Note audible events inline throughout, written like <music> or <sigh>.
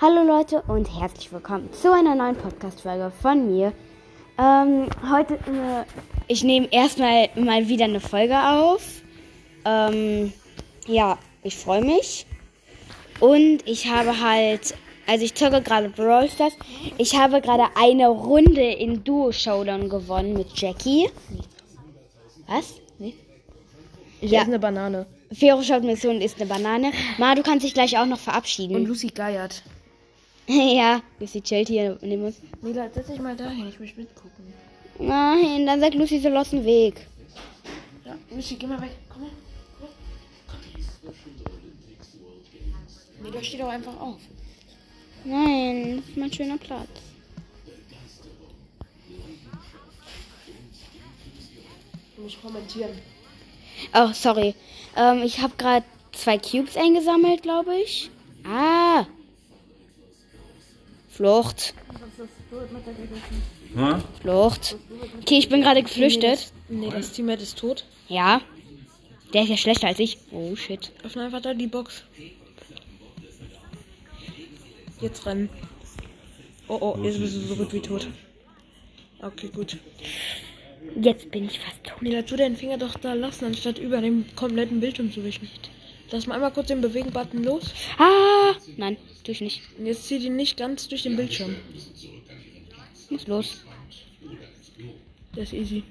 Hallo Leute und herzlich willkommen zu einer neuen Podcast-Folge von mir. Ähm, heute, äh, ich nehme erstmal mal wieder eine Folge auf. Ähm, ja, ich freue mich. Und ich habe halt, also ich zocke gerade Brawl Stars. Ich habe gerade eine Runde in Duo Showdown gewonnen mit Jackie. Was? Hier Ja. ist eine Banane. Fero schaut Mission ist eine Banane. Ma, du kannst dich gleich auch noch verabschieden. Und Lucy geiert. <laughs> ja, Lucy chillt hier neben uns. Mila, setz dich mal dahin, ich möchte mitgucken. Nein, dann sagt Lucy, so los den Weg. Ja, Lucy, geh mal weg. Komm her. Komm her. Mila, steh doch einfach auf. Nein, das ist mein schöner Platz. Du musst kommentieren. Oh, sorry. Ähm, ich habe gerade zwei Cubes eingesammelt, glaube ich. Ah. Flucht. Hä? Flucht. Okay, ich bin gerade geflüchtet. Nee, das Teammate ist tot. Ja. Der ist ja schlechter als ich. Oh, shit. Öffne einfach da die Box. Jetzt rennen. Oh, oh, jetzt bist du so gut wie tot. Okay, gut. Jetzt bin ich fast tot. Mila, tu deinen Finger doch da lassen, anstatt über den kompletten Bildschirm zu wischen. Lass mal einmal kurz den Bewegen-Button los. Ah. Nein, tue ich nicht. Und jetzt zieh den nicht ganz durch den Bildschirm. Muss los. Das ist easy.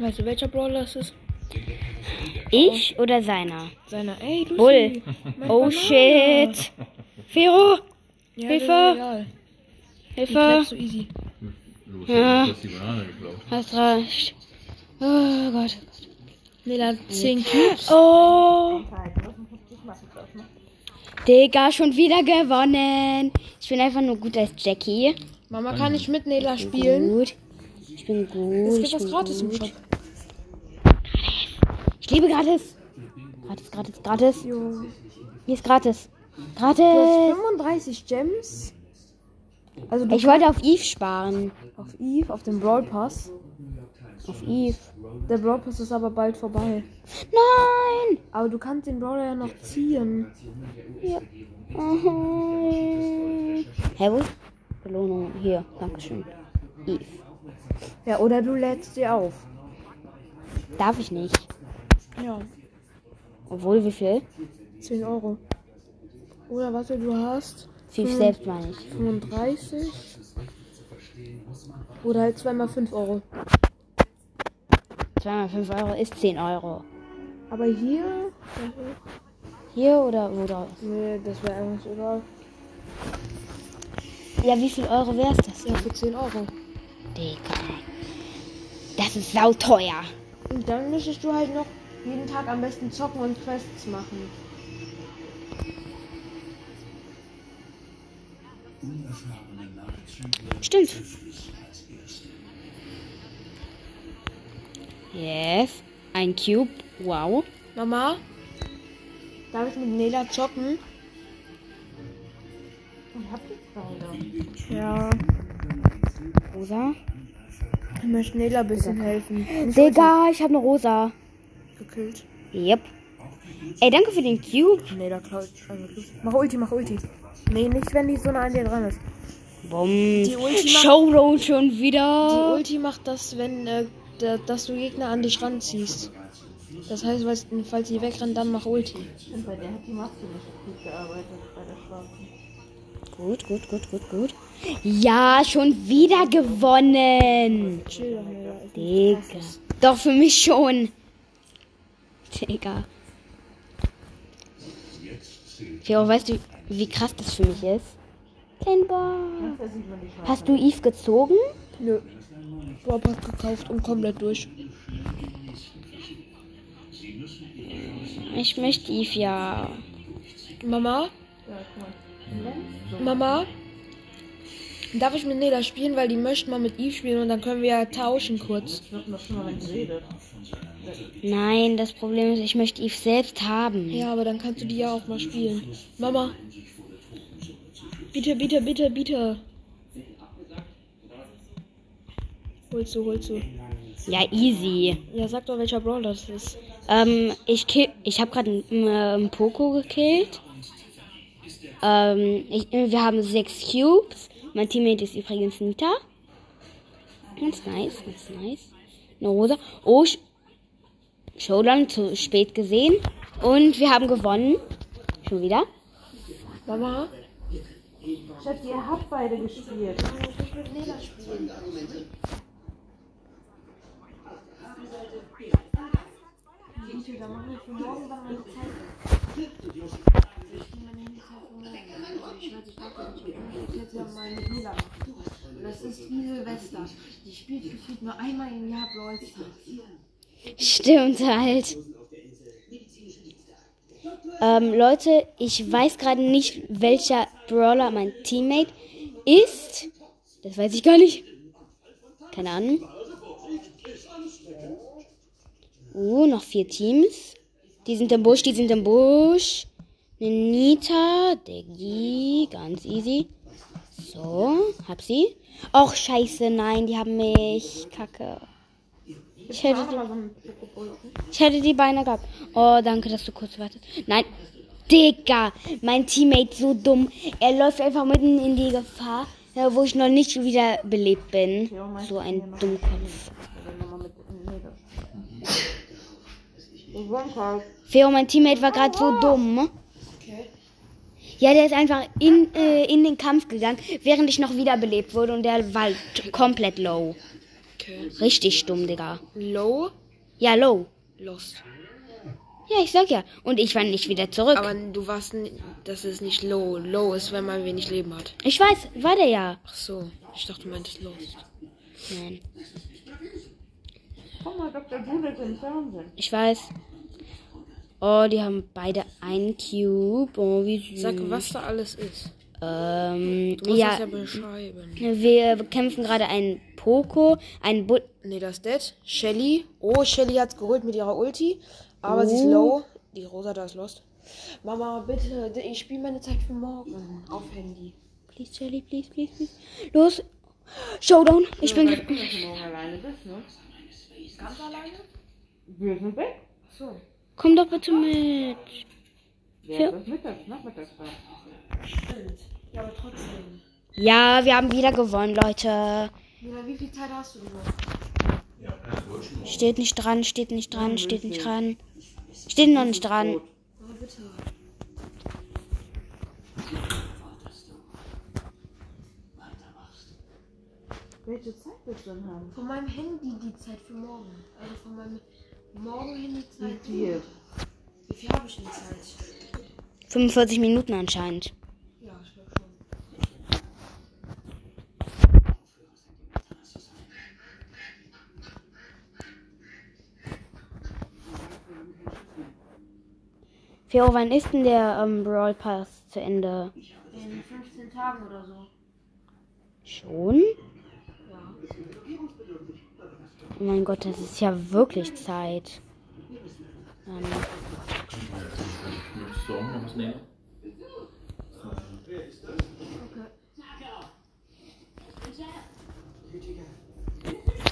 Weißt du, welcher Brawler es ist? Ich oder seiner? Seiner. Ey, Lucy. Bull. Oh, Banane. shit. Fero. Ja, Hilfe. das. Die Hilfe. so easy. Los, Ja. du hast die Banane geklaut. Hast recht. Oh Gott. Nela, 10 Cubes. Oh. Digga, schon wieder gewonnen. Ich bin einfach nur gut als Jackie. Mama, kann ich mit Nela spielen? Gut. Ich bin gut. Es ich gibt was bin gratis im gut. Shop. Ich liebe gratis. Gratis, gratis, gratis. Jo. Hier ist gratis. Du hast Gratis. 35 Gems. Also du Ich wollte auf Eve sparen. auf Eve, auf dem Brawl Pass. Auf Eve. Der Brawl Pass ist aber bald vorbei. Nein. Aber du kannst den Brawler ja noch ziehen. Ja. Mhm. Hä, wo? Belohnung. Hier. Dankeschön. Eve. Ja, oder du lädst sie auf. Darf ich nicht. Ja, Obwohl, wie viel? 10 Euro. Oder warte, du hast Fünf selbst meine ich. 35. Oder halt zweimal 5 Euro. Zweimal fünf Euro ist 10 Euro. Aber hier. Hier oder wo drauf? Nee, das wäre eigentlich egal. Ja, wie viel Euro wär's das? Ja, für 10 Euro. Digga. Das ist sauteuer. Und dann müsstest du halt noch jeden Tag am besten zocken und Quests machen. Stimmt. Yes. Ein Cube. Wow. Mama, darf ich mit Nela zocken? Ja, Rosa. ich möchte Nela ein bisschen helfen. Nicht Digga, ich habe eine Rosa. gekillt. Yep. Ey, danke für den Cube. Nela klaut. Mach Ulti, mach Ulti. Nee, nicht wenn die so nah an dir dran ist. Bumm. Die Ulti macht- Showdown schon Die wieder. Ulti macht das, wenn äh, da, dass du Gegner an dich ranziehst. Das heißt, falls, falls die wegrennen, dann mach Ulti. Und bei der hat die Maske nicht gut gearbeitet, bei der schwarzen. Gut, gut, gut, gut, gut. Ja, schon wieder gewonnen. Chill Digga. Doch, für mich schon. Digga. Fero, weißt du, wie krass das für mich ist? Schwarze. Hast du Eve gezogen? Nö. Hat gekauft und komplett durch. Ich möchte Eve ja. Mama? Mama? Darf ich mit Nela spielen, weil die möchten mal mit Eve spielen und dann können wir ja tauschen kurz. Nein, das Problem ist, ich möchte Eve selbst haben. Ja, aber dann kannst du die ja auch mal spielen. Mama? Bitte, bitte, bitte, bitte. Holst du, holst du. Ja, easy. Ja, sag doch, welcher Brawler das ist. Ähm, ich kill, ich habe gerade einen, äh, einen Poco gekillt. Ähm, ich, wir haben sechs Cubes. Mein Teammate ist übrigens Nita. Ganz nice, ganz nice. Eine Rosa. Oh, Sh- Showdown zu spät gesehen. Und wir haben gewonnen. Schon wieder. Mama? Schatz, ihr habt beide gespielt. Ich will Lena spielen. Machen wir morgen dann meine Zeit. Ich nehme meine Handyzeit für morgen. Also ich weiß, ich mit Lila machen. Das ist wie Silvester. Die spielt gefühlt nur einmal im Jahr Brawl. Stimmt halt. Ähm, Leute, ich weiß gerade nicht, welcher Brawler mein Teammate ist. Das weiß ich gar nicht. Keine Ahnung. Uh, noch vier Teams. Die sind im Busch, die sind im Busch. Nita, Diggi, ganz easy. So, hab sie. Och, scheiße, nein, die haben mich. Kacke. Ich hätte die Schokobrötchen. ich hätte die Beine gehabt. Oh, danke, dass du kurz wartest. Nein. Digga, mein Teammate so dumm. Er läuft einfach mitten in die Gefahr, wo ich noch nicht wieder belebt bin. So ein Dummkopf. Feo, mein Teammate war gerade so dumm. Okay. Ja, der ist einfach in, äh, in den Kampf gegangen, während ich noch wiederbelebt wurde und der war komplett low. Okay. Richtig dumm, Digga. Low? Ja, low. Lost. Ja, ich sag ja. Und ich war nicht wieder zurück. Aber du warst, das ist nicht low. Low ist, wenn man wenig Leben hat. ich weiß, war der ja. Ach so. Ich dachte, du meintest Lost. Nein, Komm mal, Dr. Doodles im Fernsehen. ich weiß. Oh, die haben beide einen Cube. Oh, wie süß. Sag, was da alles ist. Ähm, Du musst ja, das ja beschreiben. wir bekämpfen gerade einen Poco, einen Bu Nee, das ist Dead. Shelly. Oh, Shelly hat's geholt mit ihrer Ulti. Aber sie ist Oh. low. Die Rosa da ist lost. Mama, bitte, ich spiele meine Zeit für morgen. Auf Handy. Please, Shelly, please, please, please. Los. Showdown. Ich bin. Du alleine bist, ne? Ganz alleine? Wir sind weg. So. Komm doch bitte mit. Wer Ja. ist das mittags, nachmittags? Stimmt. Ja, aber trotzdem. Ja, wir haben wieder gewonnen, Leute. Mila, wie viel Zeit hast du noch? Steht nicht dran, steht nicht dran, steht nicht dran. Steht noch nicht dran. Aber bitte. Welche Zeit willst du denn haben? Von meinem Handy die Zeit für morgen. Also von meinem Morgen-Handy-Zeit. Wie viel? Wie viel habe ich denn Zeit? 45 Minuten anscheinend. Ja, ich glaube schon. Fero, wann ist denn der ähm, Brawl Pass zu Ende? In 15 Tagen oder so. Schon? Oh mein Gott, das ist ja wirklich Zeit. Ähm?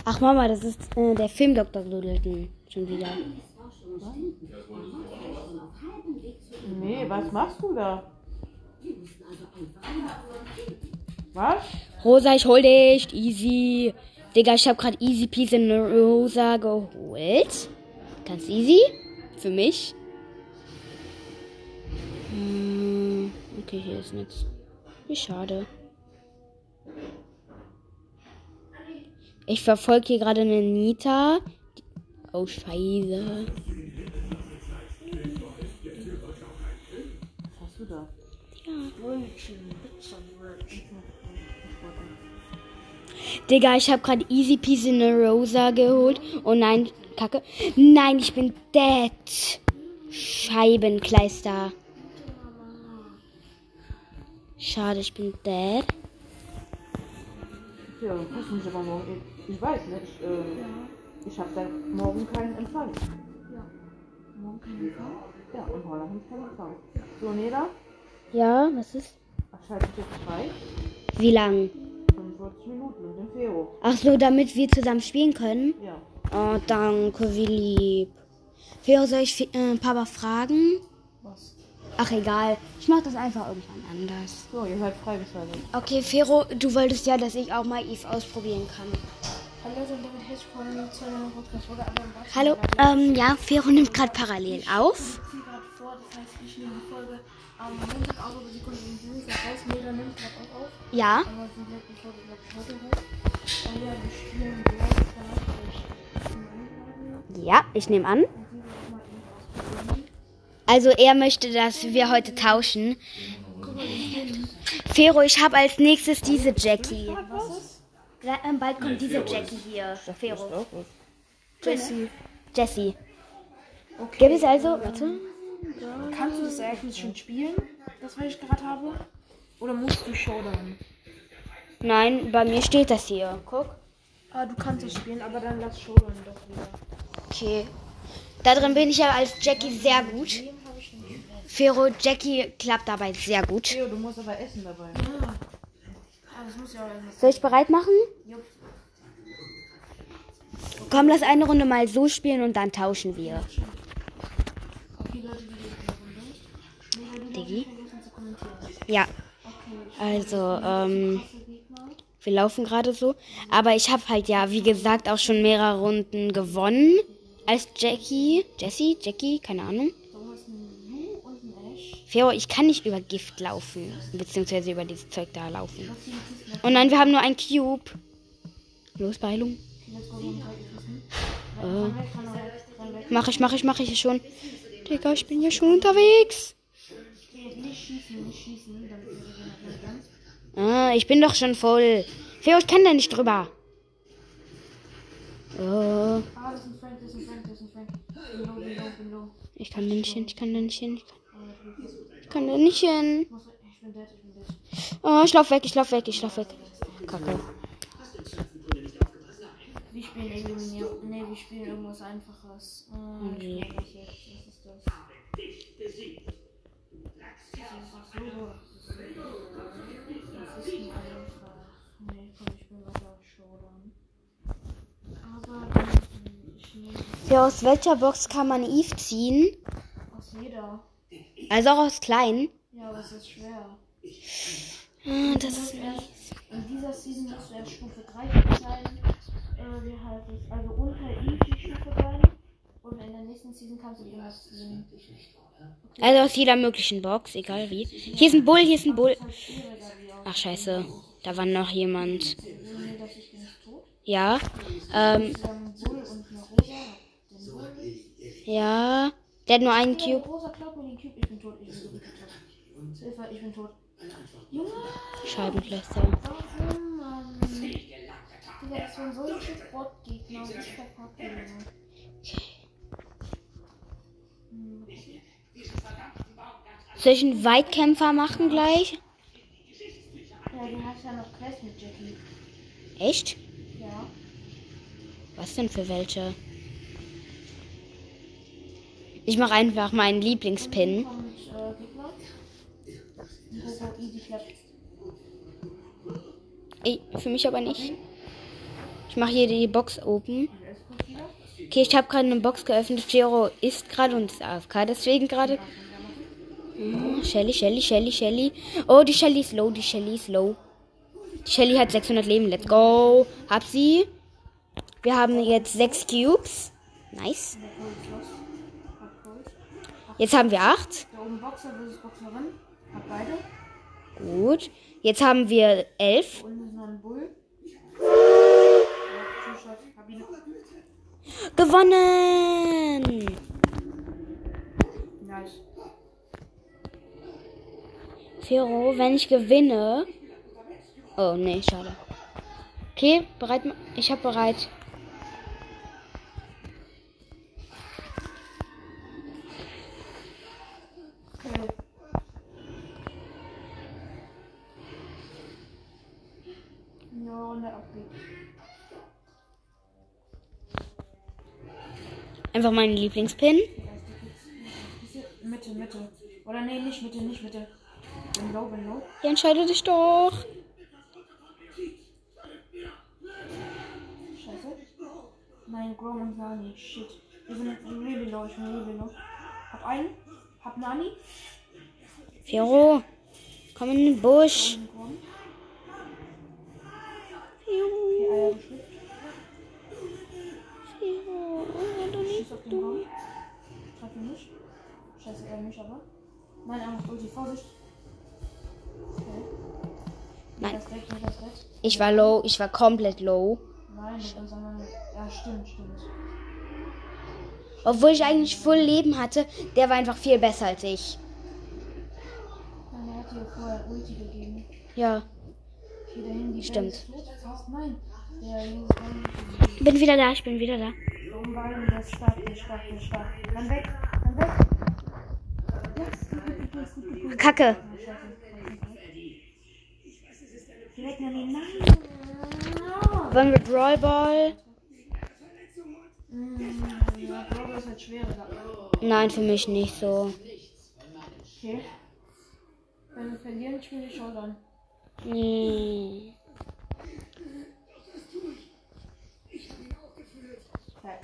Ach Mama, das ist äh, der Film Dr. Doodleton schon wieder. Nee, was machst du da? Was? Rosa, ich hol dich. Easy. Digga, ich hab grad easy peasy Rosa geholt. Ganz easy. Für mich. Hm, okay, hier ist nichts. Wie schade. Ich verfolge hier gerade eine Nita. Oh, scheiße. Was hast du da? Digga, ich hab grad easy peasy eine Rosa geholt. Oh nein, Kacke. Nein, ich bin dead. Scheibenkleister. Schade, ich bin dead. Ja, dann kannst du mich aber morgen. Ich weiß, ne? Ich, äh, ich habe da morgen keinen Empfang. Morgen kein Empfang? Ja, in Holland habe ich keinen Empfang. So, Neda, Ja, was ist? ach, schalte ich jetzt frei. Wie lang? 45 Minuten mit dem Fero. Ach so, damit wir zusammen spielen können. Ja. Oh, danke, wie lieb. Feo, soll ich äh, Papa fragen? Was? Ach egal, ich mach das einfach irgendwann anders. So, ihr seid freigeschaltet. Okay, Fero, du wolltest ja, dass ich auch mal Eve ausprobieren kann. Hallo und damit herzlich willkommen zu einer Podcast-Folge. Ähm, ja, Fero nimmt gerade parallel auf. viel gerade vor, das heißt, ich nehme die Folge am Montag aber sie konnte nicht Dienstag raus. Mega nimmt gerade auch auf. Ja, Ansonsten bleibt die Folge, glaube ich, heute. Und ja, wir spielen gleich ja, ich nehme an. die. Also er möchte, dass wir heute tauschen. Fero, ich habe als nächstes diese Jackie. Was ist? Ja, ähm, bald kommt diese Jackie hier. Fero. Jessie. Jessie. Okay. Gibt es also, warte. Kannst du das Ereignis schon spielen, das was ich gerade habe? Oder musst du Showdown? Nein, bei mir steht das hier. Guck. Ah, du kannst es spielen, aber dann lass Showdown doch wieder. Okay. Da drin bin ich ja als Jackie sehr gut. Fero, Jackie klappt dabei sehr gut. Theo, du musst aber essen dabei. Ah, das muss ja auch erst Soll ich bereit machen? Jupp. Komm, lass eine Runde mal so spielen und dann tauschen wir. Okay, Leute, die gehen in der Runde. Nee, du Diggi? Ja, also, ähm, wir laufen gerade so. Aber ich habe halt ja, wie gesagt, auch schon mehrere Runden gewonnen. Als Jackie. Jessie? Jackie? Keine Ahnung. Und. Fero, ich kann nicht über Gift laufen. Beziehungsweise über dieses Zeug da laufen. Kisten. Oh nein, wir haben nur ein Cube. Los, Beilung. Weg. Mach ich, mach ich, mach ich schon. Digga, ich bin ja schon unterwegs. Okay, Nicht schießen, nicht schießen, damit wir gewinnen können. Ah, ich bin doch schon voll. Feo, ich kann da nicht drüber. Oh, ich kann da nicht hin, ich kann da nicht hin. Ich kann da nicht hin. Oh, ich lauf weg, ich lauf weg, ich lauf weg. Kacke. Wir spielen Illuminier. Ne, wir spielen irgendwas einfaches. Ah, ich Feo, aus welcher Box kann man Eve ziehen? aus jeder. Also auch aus kleinen. Ja, aber es ist schwer. Ah, das ist erst, in dieser Season musst du erst Stufe 3 sein. Äh, wie heißt es? Also unter ihm die Stufe sein. Und in der nächsten Season kannst du irgendwas ziehen. Also aus jeder möglichen Box, egal wie. Hier ist ein Bull, hier ist ein Bull. Ach scheiße, da war noch jemand. Ja, ähm, ja. Der hat nur einen Cube. Scheibenkleister. warum, Soll ich einen Weitkämpfer machen gleich? Ja, du hast ja noch Quest mit Jackie. Echt? Ja. Was denn für welche? Ich mache einfach meinen Lieblingspin. Äh. Ey, für mich aber nicht. Ich mache hier die Box open. Okay, ich habe gerade eine Box geöffnet. Giro ist gerade und ist AFK. Deswegen gerade. Hm, Shelly, Shelly, Shelly, Shelly. Oh, die Shelly ist low, die Shelly ist low. Die Shelly hat 600 Leben. Let's go. Hab sie. Wir haben jetzt 6 Cubes. Nice. Jetzt haben wir 8. Da oben Boxer versus Boxerin. Hab beide. Gut. Jetzt haben wir 11. Gewonnen. Nice. Fero, wenn ich gewinne. Oh, nee, schade. Okay, bereit. Ich hab bereit. Okay. Ja, Runde Einfach meinen Lieblingspin. Mitte, Mitte. Oder nee, nicht Mitte, nicht Mitte. Bin low, bin low. Ja, entscheide dich doch. Scheiße. Nein, Grom und Nani. Shit. Ich bin really low, ich bin really low. Hab einen. Hab Nani. Fero, komm in den Busch. Grom. Fero, Okay, Eier geschickt. Fero, oh, du nicht Schieß auf den Raum. Treffe nicht. Scheiße, er mich aber. Nein, er macht Ulti. Vorsicht. Okay. Nein. Das nicht das weg. Ich war low, ich war komplett low. Nein, unserem. Ja, stimmt, stimmt. Obwohl ich eigentlich voll Leben hatte, der war einfach viel besser als ich. Nein, er hat dir vorher Ulti gegeben. Ja, Handy. Stimmt. Bin wieder da, ich bin wieder da. Der ist stark, ist stark, ist stark. Dann weg, dann weg. Ja. Kacke. Weg, Nanny. Nein. Wollen wir Brawl Ball? Ja, Brawl ist schwerer. Nein, für mich nicht so. Okay. Wenn wir verlieren, spielen die Showdown. Nee. Okay.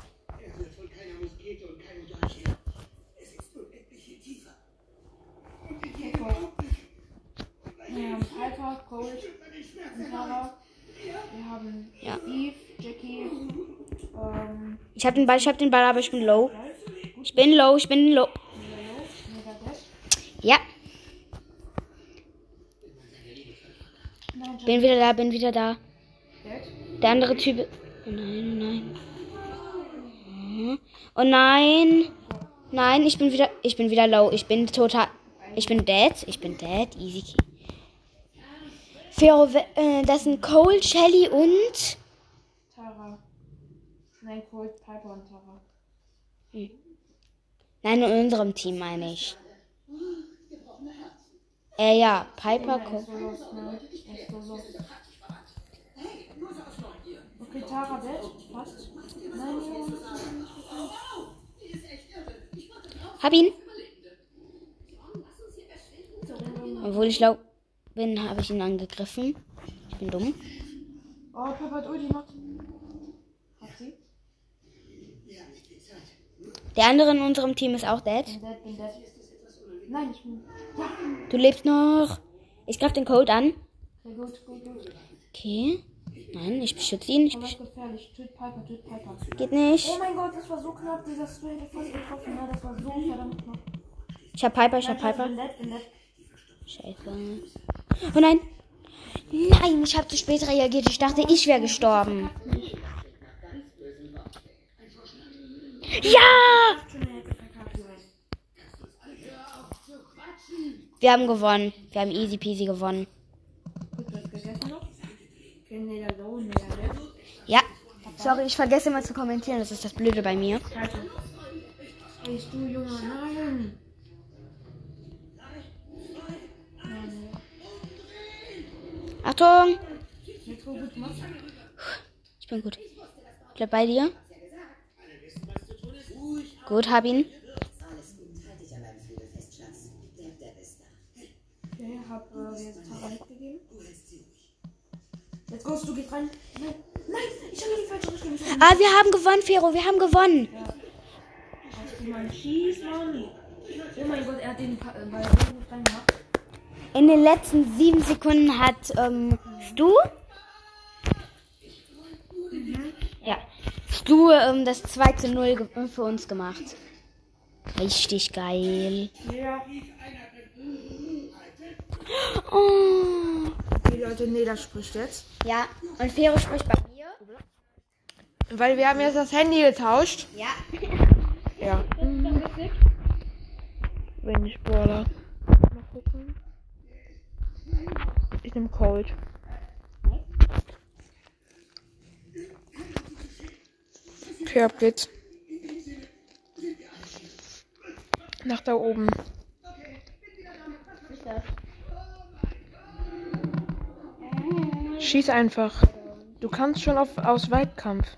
Okay, cool. Wir haben Piper, Cold und Tara. Wir haben Ja. Eve, Jackie, ähm, Ich hab den Ball, ich hab den Ball, aber ich bin low. Ich bin low, ich bin low. Ja, bin wieder da, bin wieder da. Der andere Typ. Oh nein, oh nein. Oh nein. Nein, ich bin wieder. Ich bin wieder low. Ich bin total. Ich bin dead. Ich bin dead. Easy key. Fero, äh, das sind Cole, Shelly und. Tara. Nein, Cold, Piper und Tara. Nein, in unserem Team meine ich. Äh, ja. Piper, Er Cole. ne? Okay, Tara dead. Fast. Nein. Hab ihn. Obwohl ich low bin, habe ich ihn angegriffen. Ich bin dumm. Oh, Papa hat Ulti gemacht. Hat sie? Der andere in unserem Team ist auch dead. Bin dead, bin dead. Nein, ich bin. Ja. Du lebst noch. Ich greife den Code an. Okay, gut, gut, gut. Okay. Nein, ich beschütze ihn. Ich Aber besch ist gefährlich. Töt Piper, töt Piper. Geht nicht. Oh mein Gott, das war so knapp. Dieser Spray hätte fast getroffen. Ne? Das war so verdammt knapp. Ich hab Piper, ich hab Piper. Bin dead, bin dead. Scheiße. Oh nein. Nein, ich habe zu spät reagiert. Ich dachte, ich wäre gestorben. Ja! Wir haben gewonnen. Wir haben easy peasy gewonnen. Ja. Sorry, ich vergesse immer zu kommentieren. Das ist das Blöde bei mir. Bist du, Junge? Nein, Achtung! Ich bin gut. Ich bleib bei dir. Gut, hab ihn. Okay, hab äh, jetzt Tara weggegeben. Jetzt gehst du, gehst rein. Nein, nein, ich habe in die falsche Richtung. Ich Ah, wir haben gewonnen, Fero. Wir haben gewonnen. Hast du mal schieß, Mann. Oh mein Gott, er hat den äh, Ball so gut reingemacht. In den letzten sieben Sekunden hat ähm, Stu. Ja. Stu ähm, das 2 zu 0 ge- für uns gemacht. Richtig geil. Ja. Oh. Die Leute, nee, das spricht jetzt. Ja, und Fero spricht bei mir. Weil wir haben jetzt das Handy getauscht. Ja. Ja. Wenn ich Brawler. Mal gucken. Ich nehme Cold. Okay, ab geht's. Nach da oben. Schieß einfach. Du kannst schon auf, aus Weitkampf.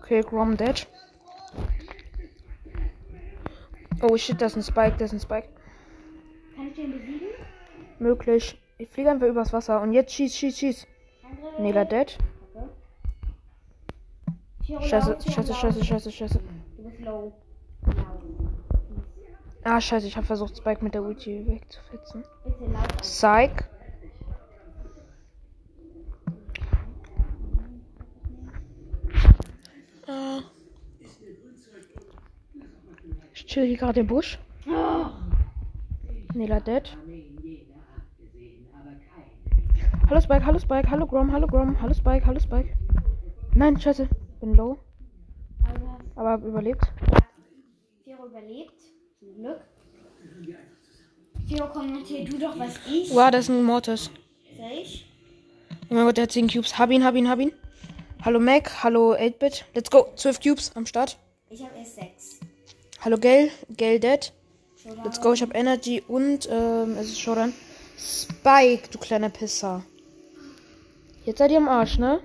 Okay, Grom dead. Oh shit, das ist ein Spike, das ist ein Spike. Kann ich den besiegen? Möglich. Ich fliege einfach übers Wasser und jetzt schieß, schieß, schieß. Nela dead. Scheiße, scheiße, scheiße, scheiße, scheiße. Du bist low. Laut. Ah, scheiße, ich habe versucht, Spike mit der Ulti wegzufetzen. Psych. Äh. Ich chill hier gerade im Busch. Nela dead. Hallo Spike, hallo Spike, hallo Grom, hallo Grom, hallo Spike, hallo Spike. Nein, scheiße, bin low, aber überlebt. Tiro überlebt. Zum Glück. Tiro, kommentier du doch, was ich. Wow, das ist ein Mortis. Ich? Oh mein Gott, der hat 10 Cubes. Hab ihn, hab ihn, hab ihn. Hallo Mac, hallo 8-Bit. Let's go. 12 Cubes am Start. Ich habe erst sechs. Hallo Gale, Gale dead. Let's go, ich habe Energy und ähm, es ist Showdown. Spike, du kleiner Pisser. Jetzt seid ihr am Arsch, ne?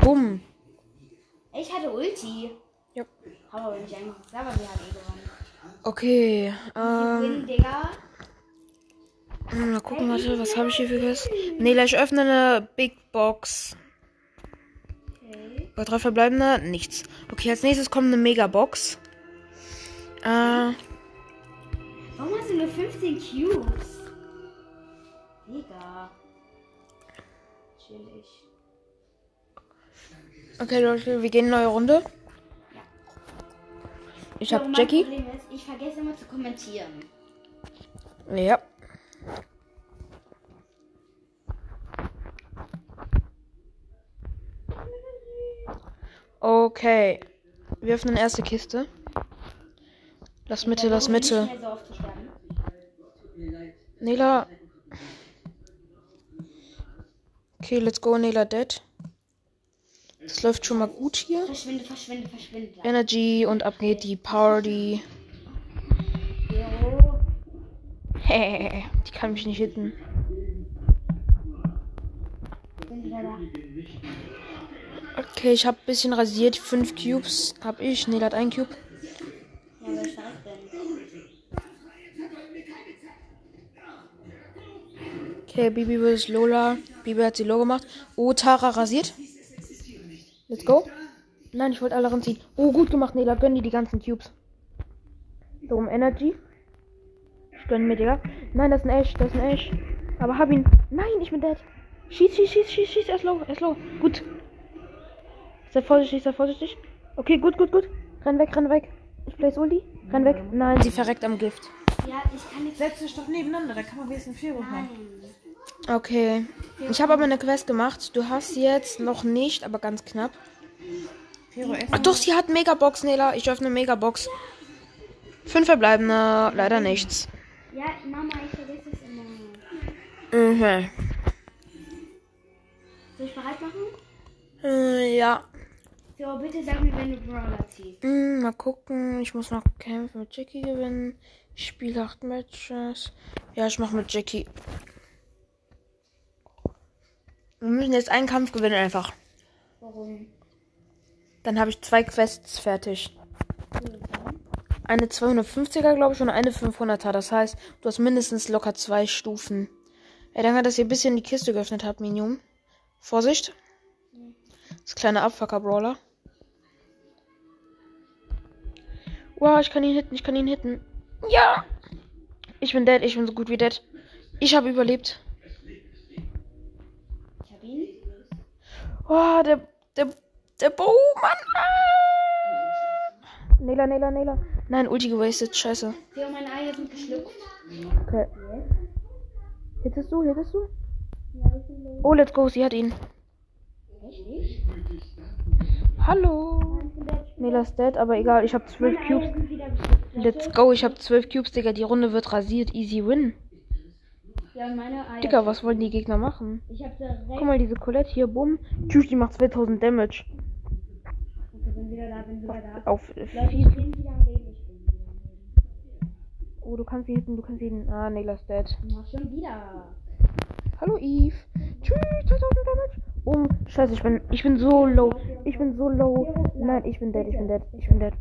Bumm. Ich hatte Ulti. Ja. Hab aber nicht eingesetzt, aber wir haben eh gewonnen. Okay, ähm, mal gucken, warte, was habe ich hier für was? Nela, ich öffne eine Big Box. Okay. Bei drei verbleibende, nichts. Okay, als nächstes kommt eine Megabox. Äh, Warum hast du nur 15 Cubes? Digga. Chillig. okay, Leute, wir gehen in eine neue Runde. Ich So, habe mein Jackie. Problem ist, ich vergesse immer zu kommentieren. Ja. Okay. Wir öffnen erste Kiste. Lass Mitte, lass Mitte. Nela. Okay, let's go, Nela dead. Das läuft schon mal gut hier. Verschwinde, verschwinde, verschwinde. Energy und ab geht die Party. Hehehe, <laughs> die kann mich nicht hitten. Okay, ich habe ein bisschen rasiert. Fünf Cubes habe ich. Nela hat ein Cube. Weil ich bin. Okay, Bibi vs. Lola. Bibi hat sie low gemacht. Oh, Tara rasiert. Let's go. Nein, ich wollte alle ranziehen. Oh, gut gemacht, Nela. Gönn dir die ganzen Cubes. So, um Energy. Ich gönn mir, Digga. Nein, das ist ein Ash. Das ist ein Ash. Aber hab ihn. Nein, ich bin dead. Schieß, schieß, schieß, schieß, schieß. Er ist low. Er ist low. Gut. Sei vorsichtig, sei vorsichtig. Okay, gut, gut, gut. Renn weg, renn weg. Ich place Ulti. Renn weg. Nein, sie verreckt am Gift. Ja, ich kann nichts. Setz dich doch nebeneinander, da kann man wenigstens viel Nein. Okay. Ich habe aber eine Quest gemacht. Du hast jetzt noch nicht, aber ganz knapp. Fero essen. Ach doch, sie hat Megabox, Nela. Ich öffne Megabox. Fünf verbleibende, leider nichts. Ja, Mama, ich vergesse es immer. Mhm. Soll ich bereit machen? Äh, ja. So, bitte sag mir, wenn du Brawler ziehst. Hm, mal gucken. Ich muss noch kämpfen mit Jackie gewinnen. Ich spiele acht Matches. Ja, ich mache mit Jackie. Wir müssen jetzt einen Kampf gewinnen einfach. Warum? Dann habe ich zwei Quests fertig. Eine 250er, glaube ich, und eine 500er. Das heißt, du hast mindestens locker zwei Stufen. Ey, danke, dass ihr ein bisschen die Kiste geöffnet habt, Minium. Vorsicht. Das kleine Abfucker-Brawler. Wow, ich kann ihn hitten, ich kann ihn hitten. Ja! Ich bin dead, ich bin so gut wie dead. Ich habe überlebt. Ich hab ihn. Oh, der, der, der Bo, Mann. Ah. Nela, Nela, Nela. Nein, Ulti gewastet, scheiße. Theo, meine Eier sind geschlüpft. Okay. Hittest du, hittest du? Ja. Oh, let's go, sie hat ihn. Hallo. Nela ist dead, aber egal, ich habe zwölf Meine Eier Cubes. Let's go, ich habe zwölf Cubes, Digga. Die Runde wird rasiert. Easy win. Ja, meine. Digga, was wollen die Gegner machen? Ich. Guck mal, diese Colette hier, bumm. Tschüss, die macht 2000 Damage. Auf. Oh, du kannst sie hitten, du kannst sie hitten. Ah, Nela ist dead. Mach schon wieder. Hallo Eve. Tschüss, 2000 Damage. Oh, scheiße, ich bin, ich bin so low. Ich bin so low. Nein, ich bin dead, ich bin dead, ich bin dead.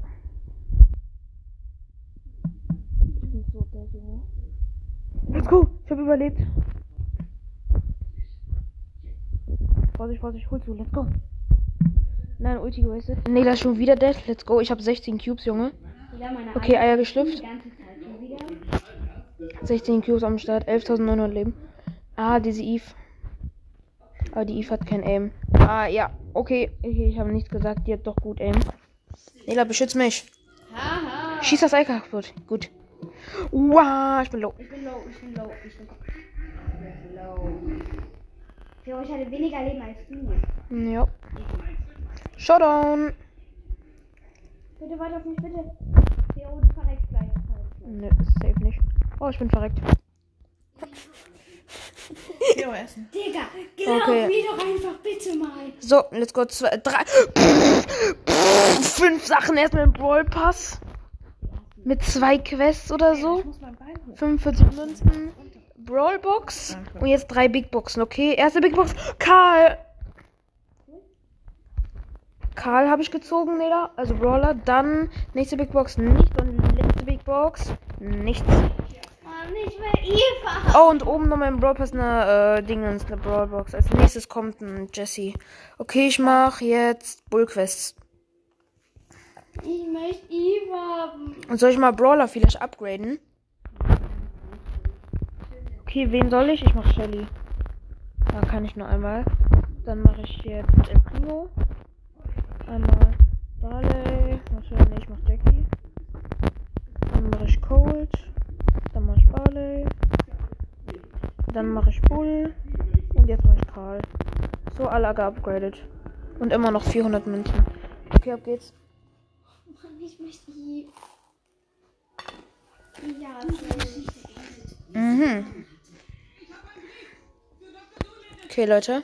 Ich bin so dead, Junge. Let's go, ich hab überlebt. Vorsicht, Vorsicht, hol zu, let's go. Nein, Ulti gewastet. Nela ist schon wieder dead. Let's go. Ich habe 16 Cubes, Junge. Okay, Eier geschlüpft. ganze Zeit schon wieder. 16 Cubes am Start. 11.900 Leben. Ah, diese Eve. Aber die Eve hat kein Aim. Ah, ja. Okay. okay ich habe nichts gesagt. Die hat doch gut Aim. Nela, beschütz mich. Haha. Schieß das Ei kaputt. Gut. Wow, ich bin low. Ich bin low, ich bin low, ich bin low. Theo, ich hatte weniger Leben als du. Ja. Showdown. Bitte warte auf mich, bitte. Theo, du verreckst gleich. Nö, safe nicht. Oh, ich bin verreckt. Theo essen. Digga, glaub Okay. mir doch einfach bitte mal. So, let's go. Zwei, drei. Fünf Sachen erstmal im Brawl Pass. Mit zwei Quests oder so. Ich muss mein Bein hoch. 45 Münzen. Brawl Box. Danke. Und jetzt drei Big Boxen, okay? Erste Big Box. Karl. Karl habe ich gezogen, Neda. Also Brawler. Dann nächste Big Box nicht. Und letzte Big Box nichts. Oh, nicht mehr Eva. Oh, und oben noch mein Brawl Pass eine äh, Dingens, eine Brawl Box. Als nächstes kommt ein Jesse. Okay, ich mache jetzt Bull Quests. Ich möchte Eva haben. Und soll ich mal Brawler vielleicht upgraden? Okay, wen soll ich? Ich mach Shelly. Da kann ich nur einmal. Dann mache ich jetzt El Primo. Einmal Barley. Wahrscheinlich, nee, ich mach Jackie. Dann mache ich Cold. Dann mache ich Barley. Dann mache ich Bull. Und jetzt mache ich Karl. So, alle geupgradet. Und immer noch 400 Münzen. Okay, ab geht's. Mann, ich möchte Eva. Ja. Mhm. Okay, Leute.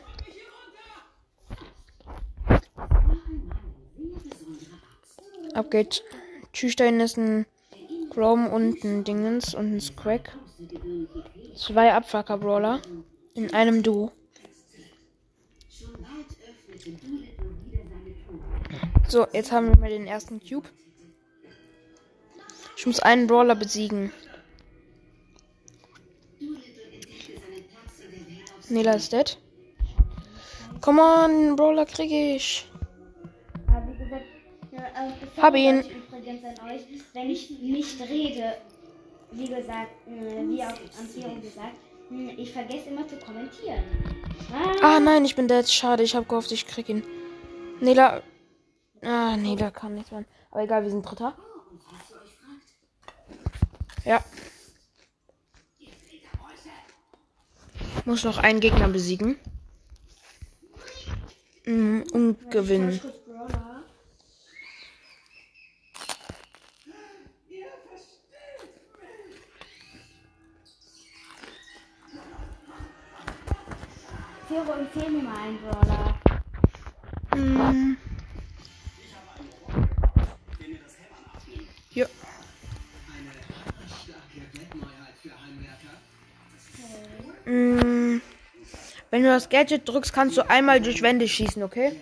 Ab geht's. Tschüss, da ist ein Chrome und ein Dingens und ein Scrack. Zwei Abfucker-Brawler in einem Duo. So, jetzt haben wir mal den ersten Cube. Ich muss einen Brawler besiegen. Nela ist dead. Come on, Brawler krieg ich. Hab ihn. Übrigens an euch, wenn ich nicht rede, wie gesagt, äh, wie auch am Theo gesagt, mh, ich vergesse immer zu kommentieren. Ah nein, ich bin dead. Schade, ich hab gehofft, ich krieg ihn. Nela. Ah, Nela kann nichts machen. Aber egal, wir sind Dritter. Ja. Muss noch einen Gegner besiegen. Mm, Und gewinnen. Theo, empfehl mir mal einen Brawler. Mm. Ja. Mm. Wenn du das Gadget drückst, kannst du einmal durch Wände schießen, okay?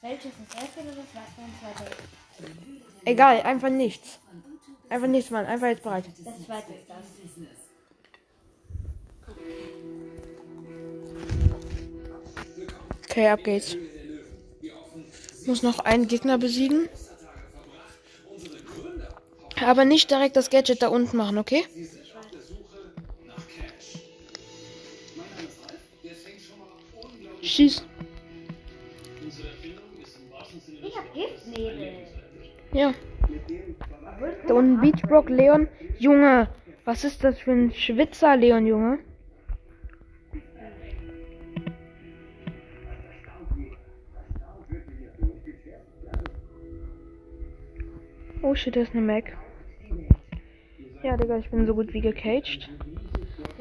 Welches das erste oder das zweite? Das zweite. Egal, einfach nichts. Einfach nichts, Mann. Einfach jetzt bereit. Das zweite ist das. Okay, ab geht's. Muss noch einen Gegner besiegen. Aber nicht direkt das Gadget da unten machen, okay? Schieß. Ich hab Giftnebel. Ja. Da unten Beachbrock, Leon. Junge, was ist das für ein Schwitzer, Leon, Junge? Oh shit, da ist eine Mac. Ja, Digga, ich bin so gut wie gecaged.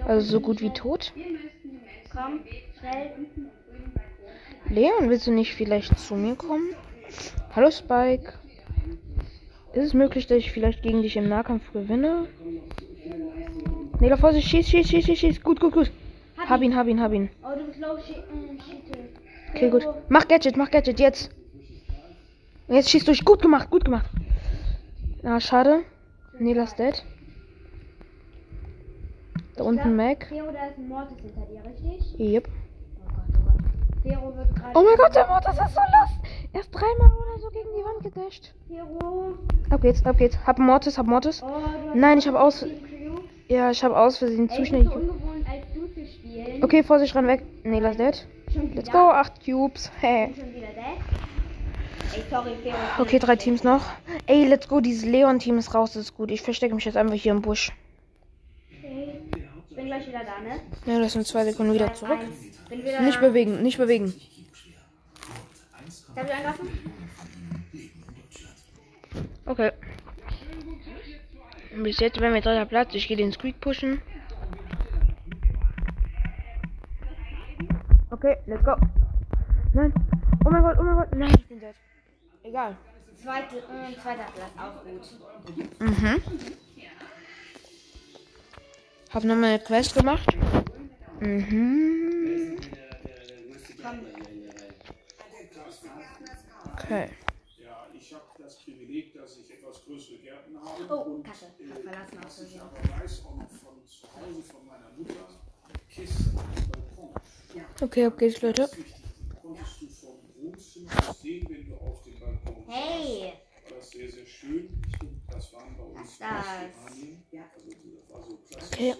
Also so gut wie tot. Leon, willst du nicht vielleicht zu mir kommen? Hallo Spike. Ist es möglich, dass ich vielleicht gegen dich im Nahkampf gewinne? Nee, da Vorsicht, schieß, schieß, schieß, schieß, schieß. Gut, gut, gut. Hab ihn, hab ihn, hab ihn. Oh, du bist low, shit, äh. Okay, gut. Mach Gadget, mach Gadget, jetzt. Jetzt schießt durch. Gut gemacht, gut gemacht. Ah, schade. Nela ist dead. Da unten Mac. Theo, da ist ein Mortis hinter dir, richtig? Yep. Oh oh wird gerade. Oh mein Gott, der Mortis ist so lost. Er ist dreimal oder so gegen die Wand gedasht. Ab geht's, ab geht's. Hab Mortis, hab Mortis. Oh, Nein, ich habe aus. Ja, ich habe aus Versehen zu ich schnell. so. Okay, Vorsicht, ran weg. Nee, lass dead. Let's go, 8 Cubes. Hä. Schon wieder dead? Ey, sorry, Fero. Okay, drei Teams noch. Ey, let's go. Dieses Leon-Team ist raus, das ist gut. Ich verstecke mich jetzt einfach hier im Busch. Okay. Ich bin gleich wieder da, ne? Ja, das sind zwei Sekunden wieder zurück. Wieder Nicht da. bewegen, nicht bewegen. Darf ich angreifen? Okay. Bis jetzt wären wir dritter Platz. Ich gehe den Squeak pushen. Okay, let's go. Nein. Oh mein Gott, oh mein Gott. Nein, ich bin dead. Egal. Zweite, äh, zweiter Platz, auch gut. Mhm. Hab nochmal eine Quest gemacht. Mhm. Okay. Ja, ich habe das Privileg, dass ich etwas größere Gärten habe Oh, und Kacke. äh, verlassen aus ich aber weiß auch noch von zu Hause von meiner Mutter Kisten am Balkon. Okay, ab geht's, Leute. Konntest du vom Wohnzimmer sehen, wenn du auf den Balkon Hey! das sehr, sehr schön. Das waren bei uns Das. Also. Okay.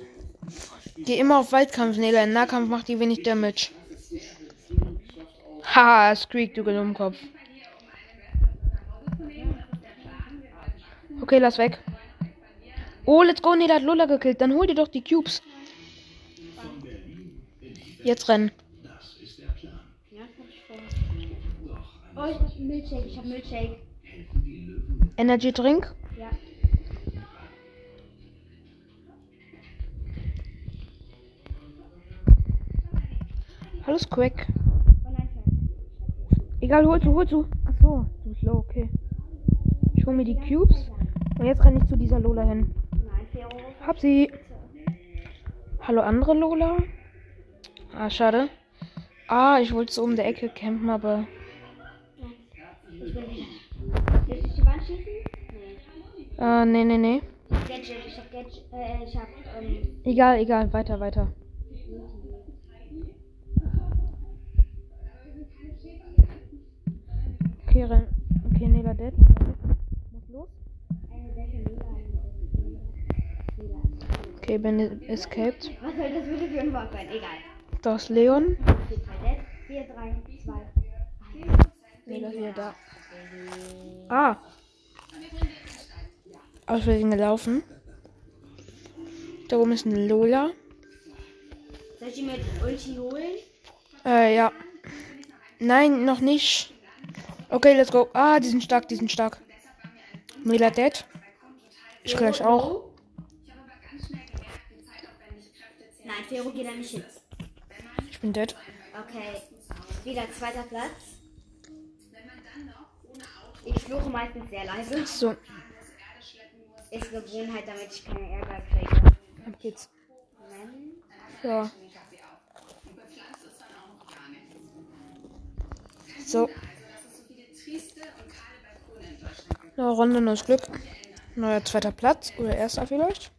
Geh immer auf Waldkampf, Nela. Im Nahkampf macht die wenig Damage. Haha, Squeak, du Dummkopf. Okay, lass weg. Oh, let's go. Nela hat Lola gekillt. Dann hol dir doch die Cubes. Jetzt rennen. Ja, hab ich vor. Oh, ich hab Milchshake, ich hab Milchshake. Energy Drink. Ja. Hallo, Squeak. Oh nein. Egal, hol zu, hol zu. Ach so, du bist low, okay. Ich hol mir die Cubes. Und jetzt renne ich zu dieser Lola hin. Hab sie. Hallo, andere Lola? Ah, schade. Ah, ich wollte so um der Ecke campen, aber. Ich bin. Willst du die Wand schießen? Nee. Äh, nee, nee, nee. Gadget, ich hab Gadget, äh, ich hab, ähm, Egal, egal. Weiter, weiter. Okay, renn. Okay, Nela dead. Muss los. eine welche Lila, eine Lila. Okay, bin escaped. Was soll das bitte für ein Wort sein? Egal. Da ist Leon. 4, 3, dead. 4, 3, 2, 1. Ist wieder da. Ah. Aus Versehen gelaufen. Da oben ist eine Lola. Soll ich die mit Ulti holen? Äh, ja. Nein, noch nicht. Okay, let's go. Ah, die sind stark, die sind stark. Mila dead. Ich gleich auch. Nein, Fero geht da nicht hin. Ich bin dead. Okay. Wieder zweiter Platz. Ich fluche meistens sehr leise. So, Ist Gewohnheit, damit ich keine Ärger kriege. ab geht's. Wenn Ja. So. Eine Runde neues Glück. Neuer zweiter Platz. Oder erster vielleicht.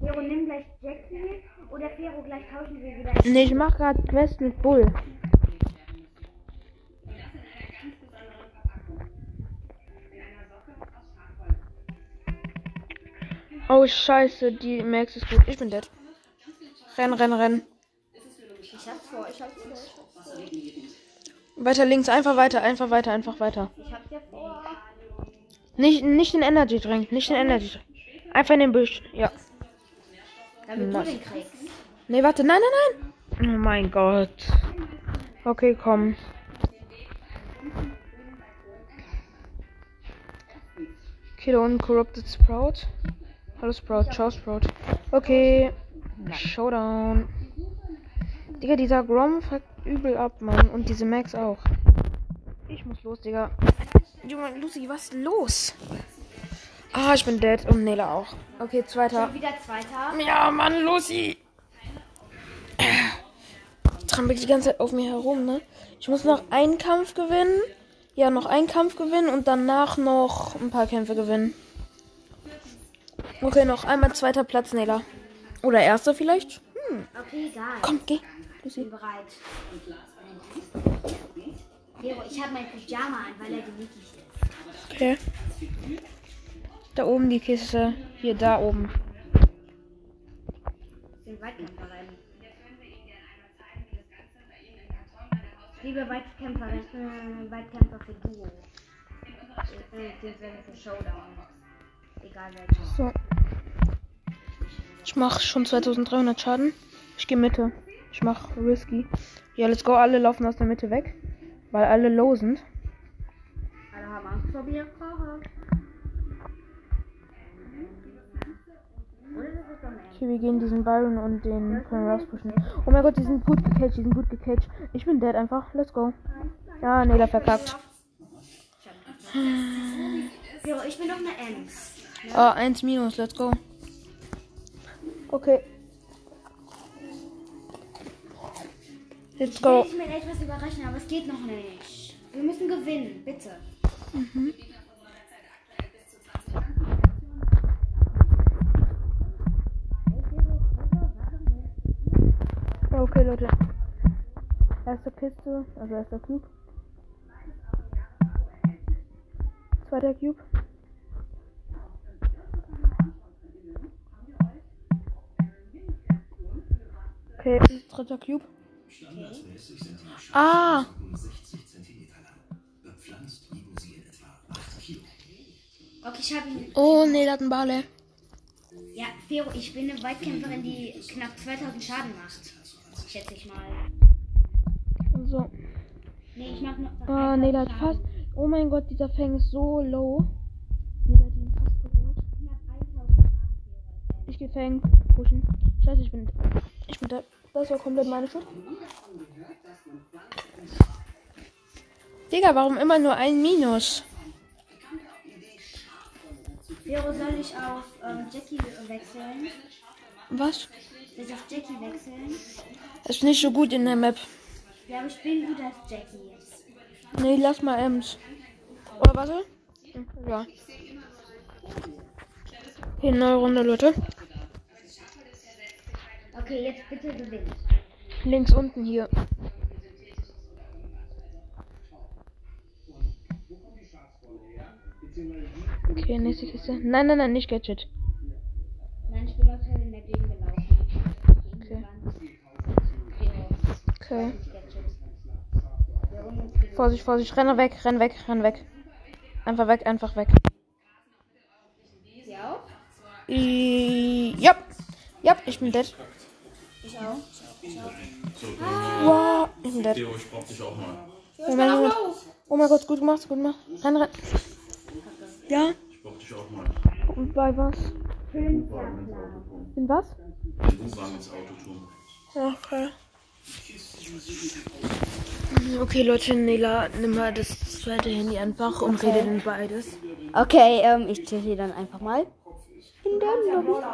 Fero, nimm gleich Jackie oder Fero, gleich tauschen wir wieder. Nee, ich mach gerade Quest mit Bull. Oh scheiße, die Max ist gut. Ich bin dead. Renn, renn, renn. Ich hab's vor, ich hab's vor. Weiter links, einfach weiter, einfach weiter, einfach weiter. Ich hab's ja vor. Nicht, nicht den Energy Drink, nicht den Energy Drink. Einfach in den Busch. Ja. Damit Nein. du den kriegst. Nee, warte, nein, nein, nein. Oh mein Gott. Okay, komm. Da unten Corrupted Sprout. Hallo Sprout, ciao Sprout. Okay. Showdown. Digga, dieser Grom fuckt übel ab, Mann. Und diese Max auch. Ich muss los, Digga. Junge, Lucy, was ist los? Ah, ich bin dead. Und Nela auch. Okay, zweiter. Schon wieder zweiter. Ja, Mann, Lucy. Trampelt die ganze Zeit auf mir herum, ne? Ich muss noch einen Kampf gewinnen. Ja, noch einen Kampf gewinnen und danach noch ein paar Kämpfe gewinnen. Okay, noch einmal zweiter Platz, Nela. Oder erster vielleicht? Hm, Okay, egal. komm, geh. Ich bin bereit. Ich habe mein Pyjama an, weil er gemütlich ist. Okay. Da oben die Kiste. Hier, da oben. Ich bin Weitkämpferin. Liebe Weitkämpferin, äh, Weitkämpfer für Duo. Äh, Beziehungsweise für Showdown. Egal welcher. So. Ich mach schon 2300 Schaden. Ich gehe Mitte. Ich mach Risky. Ja, let's go. Alle laufen aus der Mitte weg. Weil alle low sind. Alle haben Angst vor mir. Okay, wir gehen diesen Byron und den können rauspushen. Oh mein Gott, die sind gut gecatcht, die sind gut gecatcht. Ich bin dead einfach. Let's go. Ja, Nela verkackt. Vero, ich bin doch eine Ems. Ah, 1 minus, let's go. Okay. Let's go. Ich will mich etwas überraschen, aber es geht noch nicht. Wir müssen gewinnen, bitte. Ja, okay, Leute. Erste Kiste, also erster Cube. Zweiter Cube. Okay, dritter Cube. Ah! Okay, ich habe ihn. Oh, nee, da hat ein Bale. Ja, Vero, ich bin eine Weitkämpferin, die knapp 2000 Schaden macht. Schätze ich mal. So. Nee, ich mach nur. Ah, nee, da hat fast. Oh mein Gott, dieser Fang ist so low. Nee, da hat ihn fast geholt. Knapp 1000 Schaden, Vero. Ich geh Fang pushen. Scheiße, ich bin. Ich bin da. Das war komplett meine Schuld. Digga, warum immer nur ein Minus? Vero, soll ich auf ähm, Jackie wechseln? Was? Soll ich auf Jackie wechseln? Ist nicht so gut in der Map. Ja, aber ich bin gut als Jackie. Nee, lass mal Ems. Oder warte? Ja. Okay, neue Runde, Leute. Okay, jetzt bitte gewinnen. Links unten hier. Okay, nächste Kiste. Nein, nein, nein, nicht Gadget. Nein, ich bin aus in der Gegend gelaufen. Okay. Okay. Vorsicht, Vorsicht. Renn weg, renn weg, renn weg. Einfach weg, einfach weg. Ja. Ja, ich bin dead. Ich auch. Wow, ich bin dead. Theo, ich brauch dich auch mal. Oh mein Gott. Oh mein Gott, gut gemacht, gut gemacht. Renn, renn. Ja. Ich brauch dich auch mal. Und bei was? In was? Den U-Wagen ins Auto tun. Okay. Okay, Leute, Nela, nimm mal das zweite Handy einfach und rede in beides. Okay, ähm, ich chill hier dann einfach mal. In der Lobby.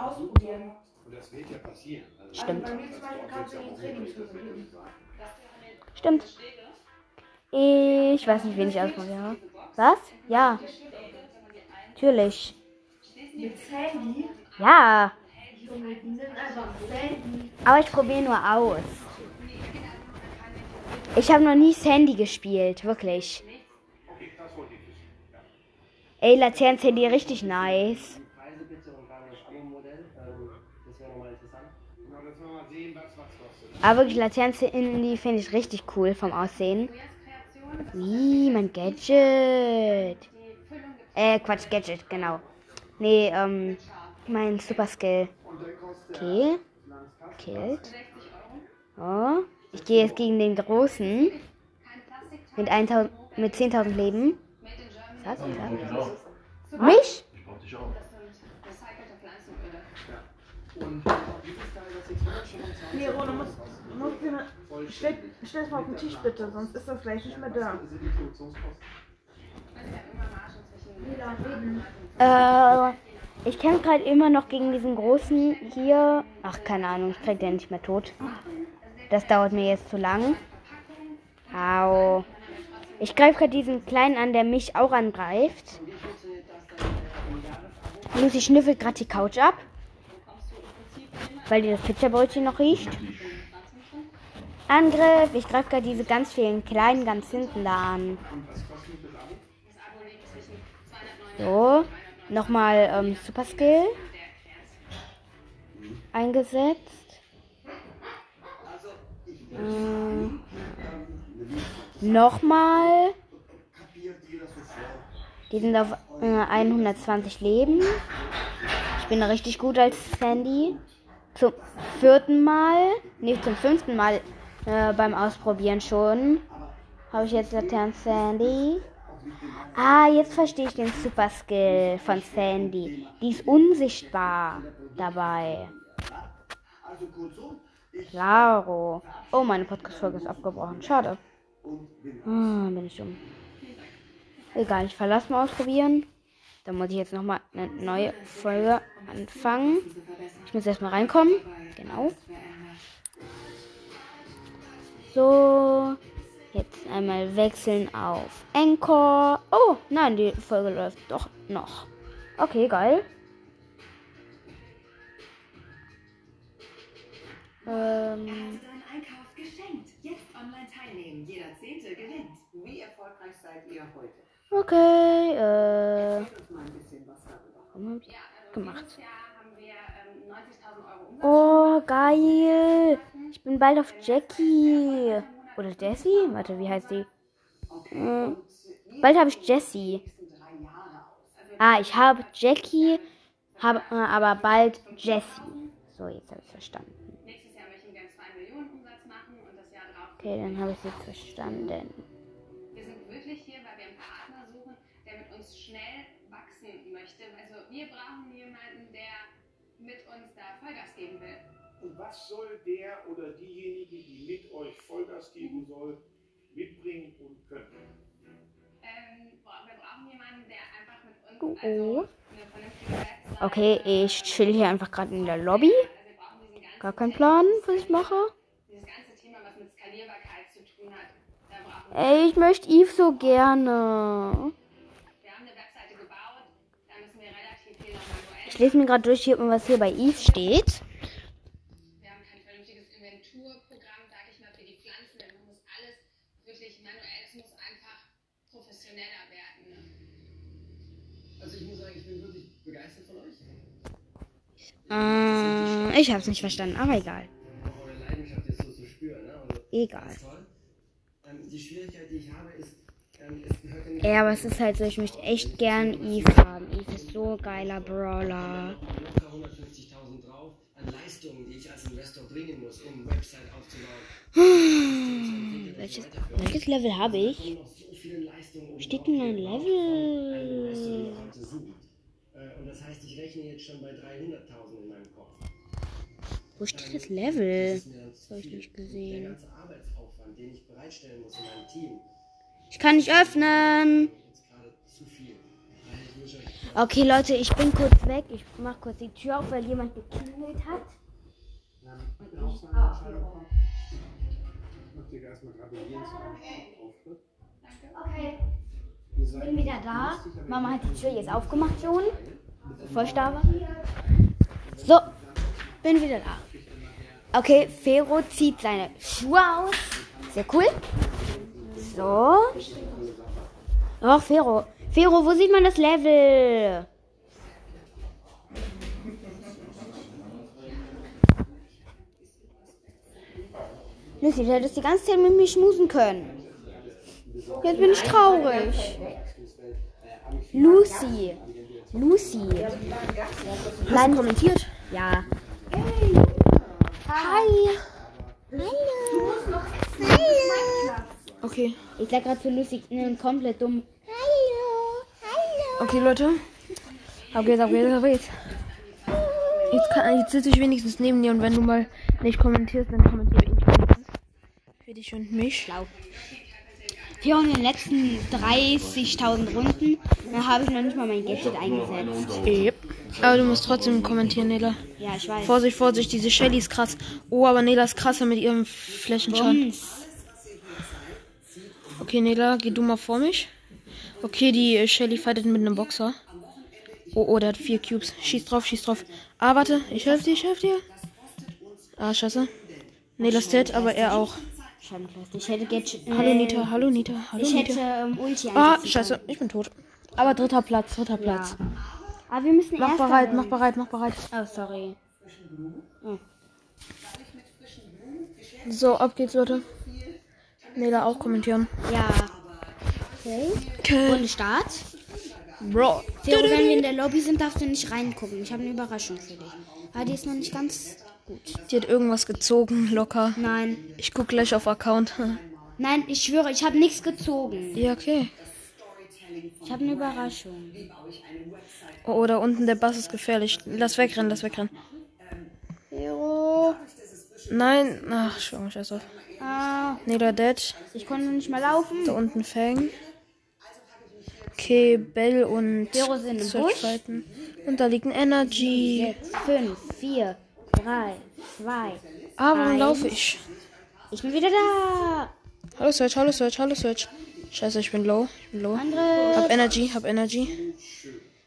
Stimmt. Nächsten Mal kannst du in die Trainingsgruppe gehen. Stimmt. Ich weiß nicht, wen ich ausprobiere. Was? Ja. Natürlich. Mit Sandy. Ja. Sandy. Aber ich probiere nur aus. Ich habe noch nie Sandy gespielt, wirklich. Ey, Laterns Handy richtig nice. Preise bitte und dann das Abo-Modell. Ähm, das wäre nochmal interessant. Genau, dass wir mal sehen, was was kostet. Aber wirklich, Laterns Handy finde ich richtig cool vom Aussehen. Wie, mein Gadget. Äh, Quatsch, Gadget, genau. Nee, ähm, mein Super Skill. Okay. Killt. Oh. Ich gehe jetzt gegen den Großen. Mit 1000, mit 10.000 Leben. Was? Was? Mich? Ich brauch dich auch. Nee, Rolle, muss, muss dir stell, stell es mal auf den Tisch bitte, sonst ist das gleich nicht mehr da. Äh, ich kämpfe gerade immer noch gegen diesen Großen hier. Ach, keine Ahnung, ich krieg den nicht mehr tot. Das dauert mir jetzt zu lang. Au. Ich greife gerade diesen Kleinen an, der mich auch angreift. Lucy schnüffelt gerade die Couch ab. Weil die das Pizzabrötchen noch riecht. Angriff. Ich greife gerade diese ganz vielen kleinen ganz hinten da an. So. Nochmal ähm, Super Skill. Eingesetzt. Ähm, Nochmal. Die sind auf äh, 120 Leben. Ich bin richtig gut als Sandy. Zum vierten Mal, nee, zum fünften Mal äh, beim Ausprobieren schon. Habe ich jetzt Laternen Sandy. Ah, jetzt verstehe ich den Super Skill von Sandy. Die ist unsichtbar dabei. Klaro. Oh, meine Podcast-Folge ist abgebrochen. Schade. Ah, bin ich dumm. Egal, ich verlasse mal ausprobieren. Dann muss ich jetzt nochmal eine neue Folge anfangen. Ich muss erstmal reinkommen. Genau. So. Jetzt einmal wechseln auf Encore. Oh, nein, die Folge läuft doch noch. Okay, geil. Ähm. Jetzt online teilnehmen. Jeder Zehnte gewinnt. Wie erfolgreich seid ihr heute? Okay, äh. Warum hab ich gemacht? Dieses Jahr haben wir 90.000 Euro Umsatz. Oh, geil. Ich bin bald auf Jackie. Oder Jessie? Warte, wie heißt die? Äh, bald habe ich Jessie. Ah, ich habe Jackie, habe äh, aber bald Jessie. So, jetzt habe ich verstanden. Nächstes Jahr möchten wir 2 Millionen Umsatz machen und das Jahr drauf. Okay, dann habe ich jetzt verstanden. Uns schnell wachsen möchte. Also wir brauchen jemanden, der mit uns da Vollgas geben will. Und was soll der oder diejenige, die mit euch Vollgas geben soll, mitbringen und können? Ähm, boah, wir brauchen jemanden, der einfach mit uns Oh, also oh. eine. Okay, ich chill hier einfach gerade in der Lobby. Also Gar kein Plan, was ich mache. dieses ganze Thema, was mit Skalierbarkeit zu tun hat. Da brauchen wir, Ey, ich möchte Eve so gerne. wir haben eine Webseite gebaut, da müssen wir relativ viel noch manuell Ich lese mir gerade durch, hier, was hier bei Eve steht. Wir haben kein vernünftiges Inventurprogramm, sage ich mal, für die Pflanzen. denn Man muss alles wirklich manuell, es muss einfach professioneller werden. Ne? Also ich muss sagen, ich bin wirklich begeistert von euch. Äh, ich hab's nicht verstanden, aber egal. Eure Leidenschaft ist so zu spüren. Ne? Also, Egal. Ähm, die Schwierigkeit, die ich habe, ist, ähm, es gehört ja aber es ist halt so, ich möchte echt gern Eve haben. Eve ist so geiler Brawler. locker 150.000 drauf an Leistungen, die ich als Investor bringen muss, Website aufzubauen. <sighs> Welches, welches Level habe ich? Steht denn ein Level? Äh, Und das heißt, ich rechne jetzt schon bei 300.000 in meinem Kopf. Wo steht das Level? Das ist mir dann zu Hab ich nicht Der gesehen. ganze Arbeitsaufwand, den ich bereitstellen muss in meinem Team, Ich kann nicht öffnen. ich Okay, Leute, ich bin kurz weg. Ich mach kurz die Tür auf, weil jemand geklingelt hat. Ich Auftritt. Okay, seid bin wieder da. Mama hat die Tür jetzt aufgemacht schon. Bevor ich da war. So, bin wieder da. Okay, Fero zieht seine Schuhe aus. Sehr cool. So. Och, Fero. Fero, wo sieht man das Level? Lucy, du hättest die ganze Zeit mit mir schmusen können. Jetzt bin ich traurig. Lucy. Lucy. Nein, kommentiert? Ja. Hi. Hallo. Hallo. Okay. Ich sag gerade zu Lucy, ne, komplett dumm. Hallo. Hallo. Okay, Leute. Ab geht's, ab geht's, ab geht's. Jetzt, kann, jetzt sitze ich wenigstens neben dir und wenn du mal nicht kommentierst, dann kommentiere ich wenigstens. Für dich und mich. Schlau. Hier in den letzten 30.000 Runden, da habe ich noch nicht mal mein Gadget eingesetzt. Yep. Aber du musst trotzdem kommentieren, Nela. Ja, ich weiß. Vorsicht, Vorsicht, diese Shelly ist krass. Oh, aber Nela ist krasser mit ihrem Flächenschaden. Bums. Okay, Nela, geh du mal vor mich. Okay, die äh, Shelly fightet mit einem Boxer. Oh, oh, der hat vier Cubes. Schieß drauf, schieß drauf. Ah, warte, ich helfe dir, ich helfe dir. Ah, scheiße. Nela ist dead, aber er auch. Ich hätte Gadget. Hallo äh, Nita, hallo Nita, hallo Ich Nita. hätte ähm, Ulti Ah, scheiße, ich bin tot. Aber dritter Platz, dritter. Platz. Ja. Aber wir müssen Mach bereit, mach bereit, mach bereit. Oh, sorry. So, ab geht's, Leute. Nela auch kommentieren. Ja. Okay. Okay. Und Start. Bro. Theo, wenn wir in der Lobby sind, darfst du nicht reingucken. Ich habe eine Überraschung für dich. Aber die ist noch nicht ganz gut. Die hat irgendwas gezogen, locker. Nein. Ich guck gleich auf Account. <laughs> Nein, ich schwöre, ich habe nichts gezogen. ja, okay. Ich habe eine Überraschung. Oh, oh, da unten der Bass ist gefährlich. Lass wegrennen, lass wegrennen. Theo. Nein, ach, schau, scheiß auf. Ah, Nela dead. ich konnte nicht mehr laufen. Da unten Fang. Okay, Bell und Busch. fighten. Und da liegt ein Energy. Sechs, fünf, vier, drei, zwei. Ah, warum laufe ich? Ich bin wieder da. Hallo Search, hallo Search, hallo Search. Scheiße, ich bin low. Ich bin low. Andere. Hab Energy, hab Energy.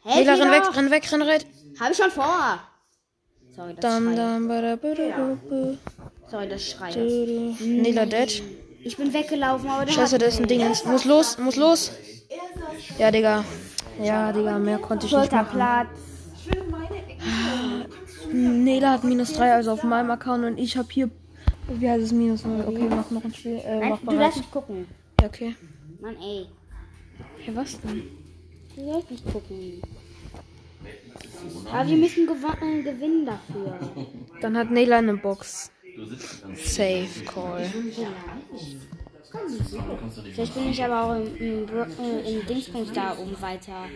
Hey, Nela, renn weg, renn weg, renn weg. Hab ich schon vor. Sorry, das Dam, dam, bada, Sorry, das Schrei. bada. Nela dead. Ich bin weggelaufen, aber der Scheiße, hat da ist ein mich. Dingens. Muss los, muss los. Ja, Digga. Ja, Digga, mehr konnte ich nicht machen. Nela hat minus 3, also auf meinem Account und ich hab hier. Wie heißt es minus 0? Okay, mach noch ein Spiel. Äh, Nein, du darfst nicht gucken. Ja, okay. Mann, ey. Ja, was denn? Du darfst nicht gucken. Aber wir müssen gew äh, gewinnen dafür. Dann hat Nela eine Box. Safe Call. Vielleicht bin ich aber auch im, im, im Dingsbums da oben weiter.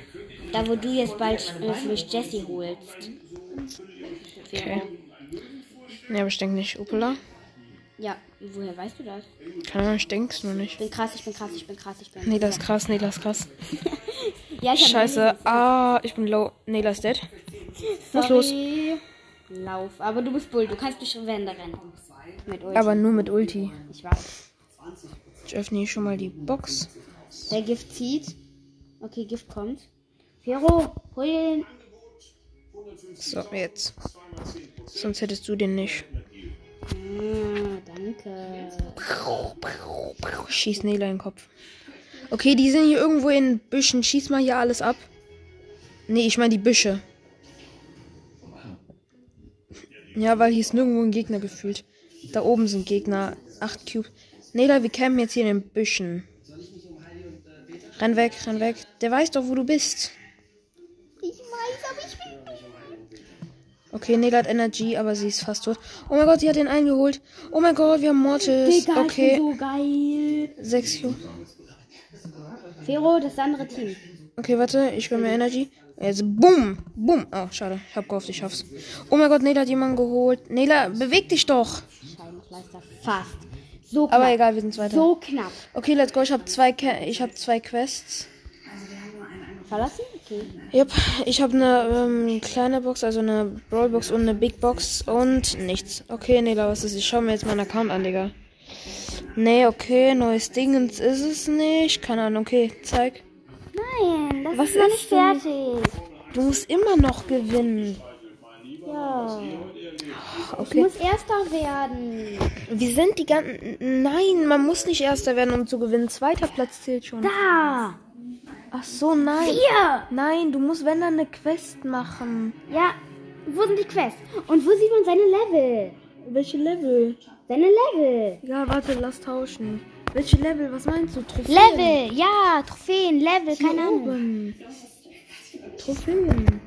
Da, wo du jetzt bald äh, für mich Jessie holst. Okay. Ja, aber ich denke nicht. Upala. Ja, woher weißt du das? Keine Ahnung, ich denk's nur nicht. Ich bin krass, ich bin krass, ich bin krass, ich bin. Nela ist krass, Nela ist krass. <laughs> Ja, ich Scheiße. Ah, ich bin low. Nela ist dead. Was los? Lauf. Aber du bist Bull, du kannst durch Wände rennen. Mit Ulti. Aber nur mit Ulti. ich weiß. Ich öffne hier schon mal die Box. Der Gift zieht. Okay, Gift kommt. Fero, hol den. So, jetzt. Sonst hättest du den nicht. Ah, danke. Schieß Nela in den Kopf. Okay, die sind hier irgendwo in Büschen. Schieß mal hier alles ab. Nee, ich meine die Büsche. Ja, weil hier ist nirgendwo ein Gegner gefühlt. Da oben sind Gegner. Acht Cube. Nela, wir campen jetzt hier in den Büschen. Renn weg, renn weg. Der weiß doch, wo du bist. Ich weiß, aber ich. Okay, Nela hat Energy, aber sie ist fast tot. Oh mein Gott, sie hat den eingeholt. Oh mein Gott, wir haben Mortis. Digga, Okay, so geil. sechs Cube. Fero, das andere Team. Okay, warte, ich will mir Energy. Jetzt bumm, bumm. Oh, schade. Ich hab gehofft, ich schaff's. Oh mein Gott, Nela hat jemanden geholt. Nela, beweg dich doch. Fast. So knapp. Aber egal, wir sind weiter. So knapp. Okay, let's go. Ich habe zwei, Ke ich habe zwei Quests. Verlassen? Yep, ich habe eine ähm, kleine Box, also eine Brawlbox und eine Big Box und nichts. Okay, Nela, was ist? Ich schau mir jetzt meinen Account an, Digga. Nee, okay, neues Dingens ist es nicht. Keine Ahnung, okay, zeig. Nein, das Was ist noch nicht fertig. Du musst immer noch gewinnen. Ja. Ich Okay. muss Erster werden. Wir sind die ganzen. Nein, man muss nicht Erster werden, um zu gewinnen. Zweiter Platz zählt schon. Da. Ach so, nein. Hier. Nein, du musst, wenn dann eine Quest machen. Ja. Wo sind die Quests? Und wo sieht man seine Level? Welche Level? Seine Level. Ja, warte, lass tauschen. Welche Level? Was meinst du? Trophäen? Level. Ja, Trophäen, Level, Hier keine Ahnung. oben. Trophäen.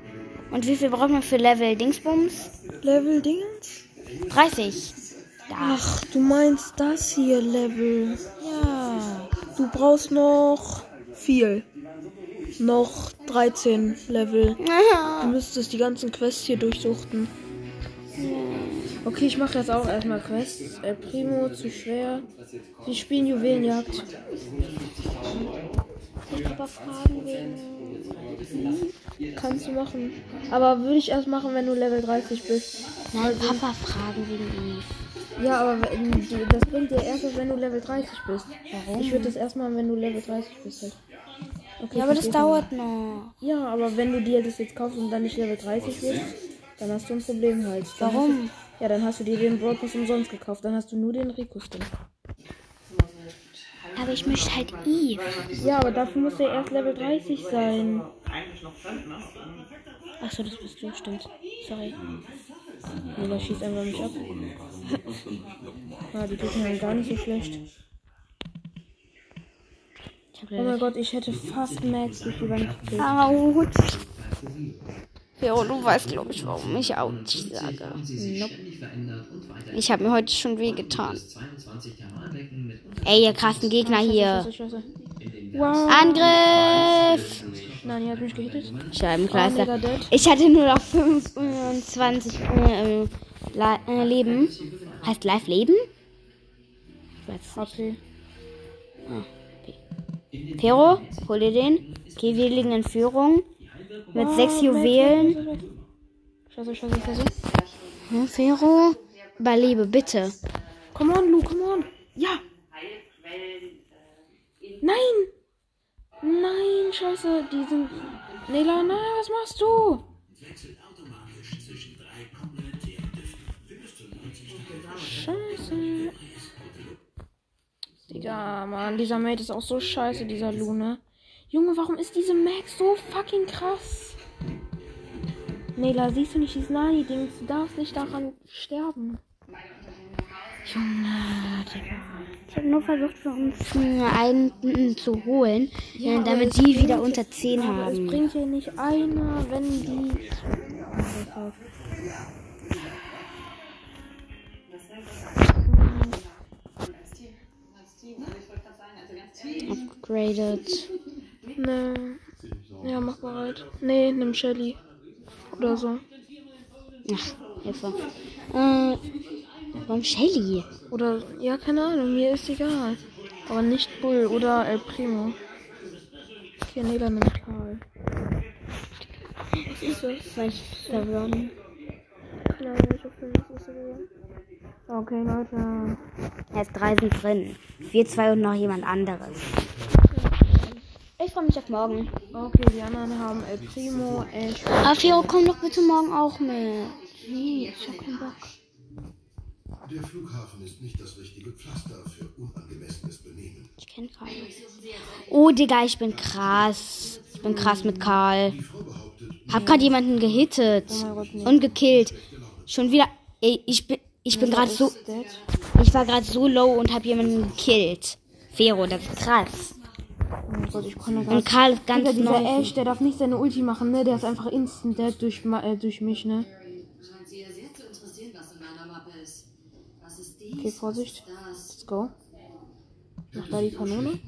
Und wie viel braucht man für Level Dingsbums? Level Dingens? 30. Da. Ach, du meinst das hier Level. Ja. Du brauchst noch viel. Noch 13 Level. <laughs> Du müsstest die ganzen Quests hier durchsuchten. Okay, ich mache jetzt auch erstmal Quests. El Primo, zu schwer. Wir spielen Juwelenjagd. Ich aber fragen wegen. Kannst du machen. Aber würde ich erst machen, wenn du Level 30 bist. Nein, Papa fragen wegen Eve. Ja, aber das bringt dir erst, wenn du Level 30 bist. Warum? Ich würde das erst machen, wenn du Level 30 bist. Halt. Okay, Ja, aber das dauert noch. Ja, aber wenn du dir das jetzt kaufst und dann nicht Level 30 bist, dann hast du ein Problem halt. Dann Warum? Du, ja, dann hast du dir den Broadcast umsonst gekauft. Dann hast du nur den Rico-Skin. Aber ich möchte halt Eve. Ja, aber dafür muss er erst Level 30 sein. Achso, das bist du, stimmt. Sorry. Nee, der schießt einfach nicht ab. <laughs> Ah, die Gegner sind gar nicht so schlecht. Oh mein. Gott, ich hätte fast Max Wand gekillt. Autsch. Ja, du weißt, glaube ich, warum ich Autsch sage. Nope. Ich habe mir heute schon weh getan. Ey, ihr krassen Gegner hier. Wow. Angriff! Nein, die hat mich gehittet. Oh, Scheibenkleister. dead. Ich hatte nur noch 25 äh, äh, äh, Leben. Heißt live Leben? Ich weiß es nicht. HP. Pero, hol dir den. Okay, wir liegen in Führung. Mit sechs Juwelen. Scheiße, scheiße, scheiße. Hm, Fero, überlebe, bitte. Come on, Lu, come on. Ja. Nein. Nein, scheiße. Die sind... Nela, nein, was machst du? Digga, Mann, dieser Mate ist auch so scheiße, dieser Lune. Junge, warum ist diese Max so fucking krass? Nela, siehst du nicht dieses Nani-Dings? Du darfst nicht daran sterben. Junge, Digga. Ich habe nur versucht, für uns äh, einen zu holen, äh, aber damit die wieder ja- unter 10 Aber es haben. bringt ja nicht einer, wenn die. Upgraded. Ne. Ja, mach bereit. Nee, nimm Shelly. Oder so. Ach, Hilfe. Äh, warum Shelly? Oder, ja, keine Ahnung, mir ist egal. Aber nicht Bull oder El Primo. Okay, nee, dann nimm Karl. Was ist das? Ahnung, ich hab für mich ist egal. Okay, Leute. Erst drei sind drin. Wir zwei und noch jemand anderes. Ich freue mich auf morgen. Okay, die anderen haben El Primo, Ash. Aber Fero, komm doch bitte morgen auch mit. Nee, ich hab keinen Bock. Der Flughafen ist nicht das richtige Pflaster für unangemessenes Benehmen. Ich kenn Karl. Oh, Digga, ich bin krass. Ich bin krass mit Karl. Hab grad jemanden gehittet und gekillt. Schon wieder. Ey, ich bin, ich bin gerade so. Ich war gerade so low und hab jemanden gekillt. Fero, das ist krass. Oh Gott, ich Und Karl ist ganz Digga, dieser neu. Ash, der darf nicht seine Ulti machen, ne? Der ist einfach instant dead durch, äh, durch mich, ne? Okay, Vorsicht. Let's go. Mach da die Kanone.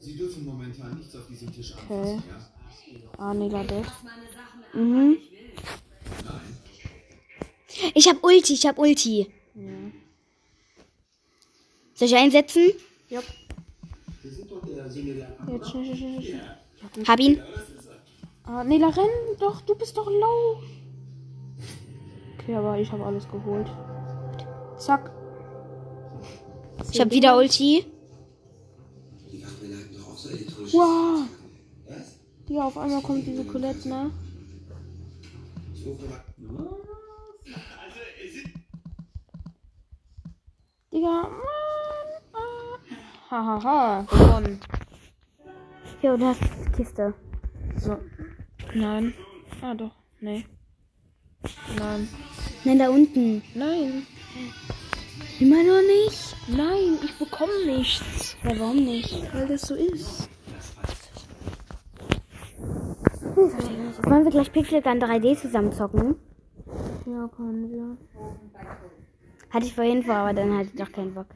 Sie dürfen momentan nichts auf diesem Tisch Okay. anfassen, ja? Ah, Nela dead. Mhm. Ich hab Ulti, ich hab Ulti. Soll ich einsetzen? Jupp. Jetzt schnell, schnell, schnell, schnell. Hab ihn. Ah, Nela, renn doch. Du bist doch low. Okay, aber ich habe alles geholt. Zack. Ich hab wieder Ulti. Wow. Ja, auf einmal kommt diese Colette, ne? Digga, Mann. Ah. Hahaha, gewonnen. Jo, du hast die Kiste. So. Nein. Ah, doch. Nee. Nein. Nein, da unten. Nein. Immer noch nicht? Nein, ich bekomme nichts. Ja, warum nicht? Weil das so ist. Wollen wir gleich Pixel Gun 3D zusammen zocken? Ja, können wir. Hatte ich vorhin vor, aber dann hatte ich doch keinen Bock.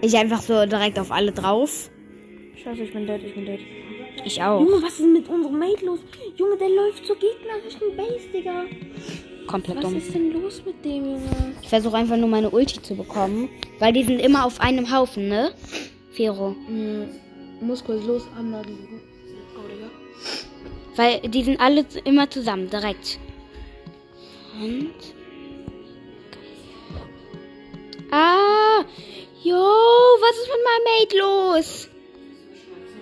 Ich einfach so direkt auf alle drauf. Scheiße, ich bin dead, ich bin dead. Ich auch. Junge, was ist denn mit unserem Mate los? Junge, der läuft zur gegnerischen Base, Digga. Komplett Was dumm. ist denn los mit dem, Junge? Ich versuche einfach nur meine Ulti zu bekommen. Weil die sind immer auf einem Haufen, ne? Fero. Mhm. Anlagen suchen. Oh, Digga. Weil die sind alle immer zusammen, direkt. Und. Ah! Jo, was ist mit meinem Mate los?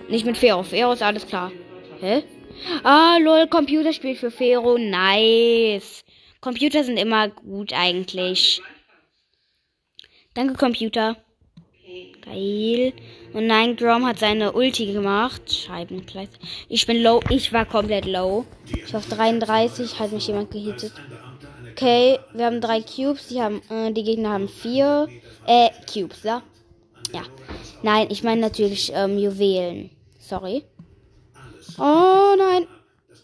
Nicht mit Fero. Fero ist alles klar. Hä? Ah, lol, Computerspiel für Fero. Nice. Computer sind immer gut eigentlich. Danke, Computer. Geil. Und nein, Grom hat seine Ulti gemacht. Scheibenkleid. Ich bin low. Ich war komplett low. Ich auf 33 hat mich jemand gehittet. Okay, wir haben drei Cubes. Die, haben, äh, die Gegner haben vier. Äh, Cubes, ja? Ja. Nein, ich meine natürlich ähm, Juwelen. Sorry. Oh nein.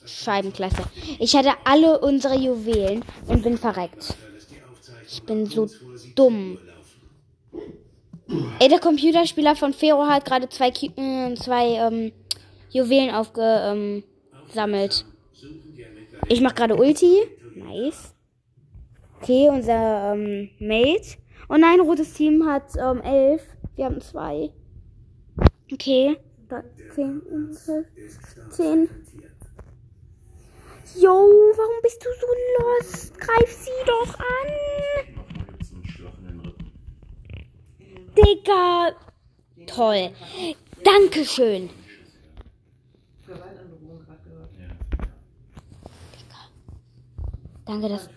Scheibenklasse. Ich hatte alle unsere Juwelen und bin verreckt. Ich bin so dumm. Ey, der Computerspieler von Fero hat gerade zwei, Ki- äh, zwei ähm, Juwelen aufgesammelt. ich mach gerade Ulti. Nice. Okay, unser ähm, Mate. Oh nein, rotes Team hat ähm, elf. Wir haben zwei. Okay. Da, zehn, zehn. Jo, warum bist du so lost? Greif sie doch an. Gibt's einen Schlag in den Rippen. Digga. Toll. Dankeschön. Danke, dass.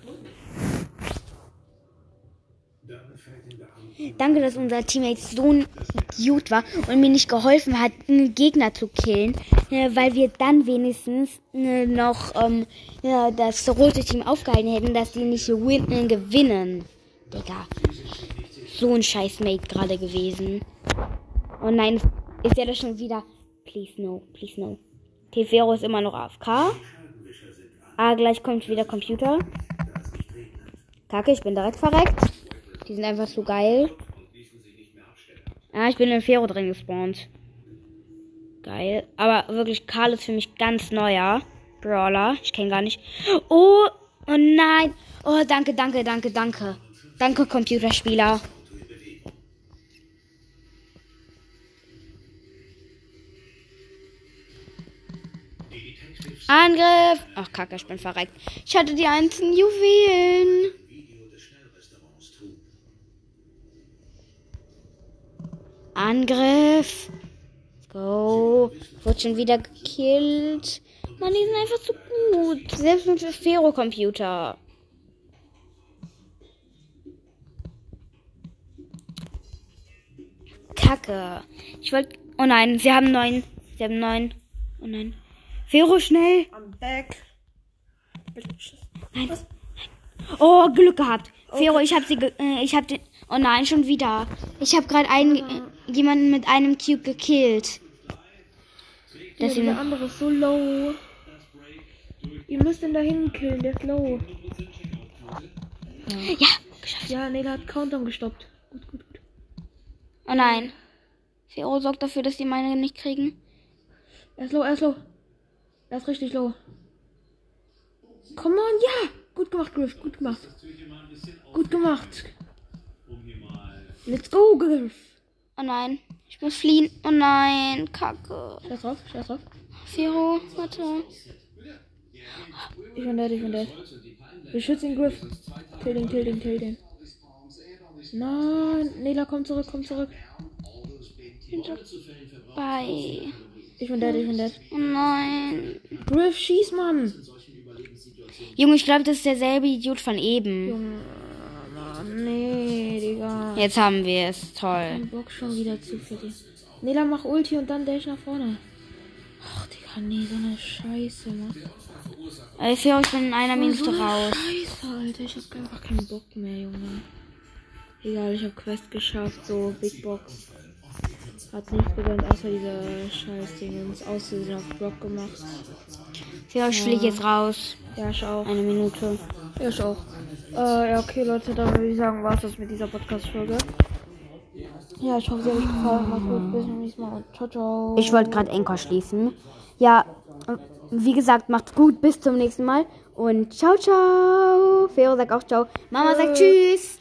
Danke, dass unser Teammate so ein Idiot war und mir nicht geholfen hat, einen Gegner zu killen, äh, weil wir dann wenigstens äh, noch ähm, das rote Team aufgehalten hätten, dass die nicht win gewinnen. Digga. So ein scheiß Mate gerade gewesen. Oh nein, ist der das schon wieder? Please no, please no. Tefero ist immer noch AFK. Ah, gleich kommt wieder Computer. Kacke, ich bin direkt verreckt. Die sind einfach so geil. Ah, ich bin in Fero drin gespawnt. Geil. Aber wirklich, Karl ist für mich ganz neuer Brawler. Ich kenne gar nicht. Oh, oh nein. Oh, danke, danke, danke, danke. Danke, Computerspieler. Angriff! Ach, Kacke, ich bin verreckt. Ich hatte die einzelnen Juwelen. Angriff. Go. Wird schon wieder gekillt. Mann, die sind einfach zu gut. Selbst mit Fero-Computer. Kacke. Ich wollte. Oh nein, sie haben neun. Sie haben neun. Oh nein. Fero, schnell. I'm back. Nein. Oh, Glück gehabt. Fero, ich hab sie, ge äh, ich hab den, oh nein, schon wieder. Ich hab gerade einen, äh, jemanden mit einem Cube gekillt. Ja, Deswegen, der andere ist so low. Ihr müsst ihn da killen, der ist low. ja. Ja, nee, der hat Countdown gestoppt. Gut, gut, gut. Oh nein. Fero sorgt dafür, dass die meine nicht kriegen. Er ist low, er ist low. Er ist richtig low. Come on, ja! Gut gemacht, Griff, gut gemacht. Gut gemacht. Let's go, Griff. Oh nein. Ich muss fliehen. Oh nein. Kacke. Scheiß drauf, scheiß drauf. Fero, warte. Ich bin dead, ich bin dead. Wir schützen den Griff. Kill den, kill den, kill den. Nein, Nela, komm zurück, komm zurück. Bye. Ich bin dead, ich bin dead. Oh nein. Griff, schieß, Mann. Junge, ich glaube, das ist derselbe Idiot von eben. Junge, Mann, nee, Digga. Jetzt haben wir es. Toll. Kein Bock schon wieder zu verlieren. Nela, mach Ulti und dann Dash nach vorne. Ach, Digga, nee, so eine Scheiße, Mann. Ey, Fero, ich bin in einer Minute so eine raus. Scheiße, Alter, ich hab einfach keinen Bock mehr, Junge. Egal, ich hab Quest geschafft, so Big Box. Hat nicht gegönnt, außer dieser Scheiß-Ding. Uns auszusehen auf Block gemacht. Fero, ich fliege jetzt raus. Ja, ich auch. Eine Minute. Ja, ich auch. Äh, ja, okay, Leute, dann würde ich sagen, war's das mit dieser Podcast-Folge. Ja, ich hoffe, sie hat euch gefallen. Macht's gut, bis zum nächsten Mal ciao, ciao. Ich wollte gerade Enker schließen. Ja, wie gesagt, macht's gut. Bis zum nächsten Mal. Und ciao, ciao. Fero sagt auch ciao. Mama sagt tschüss.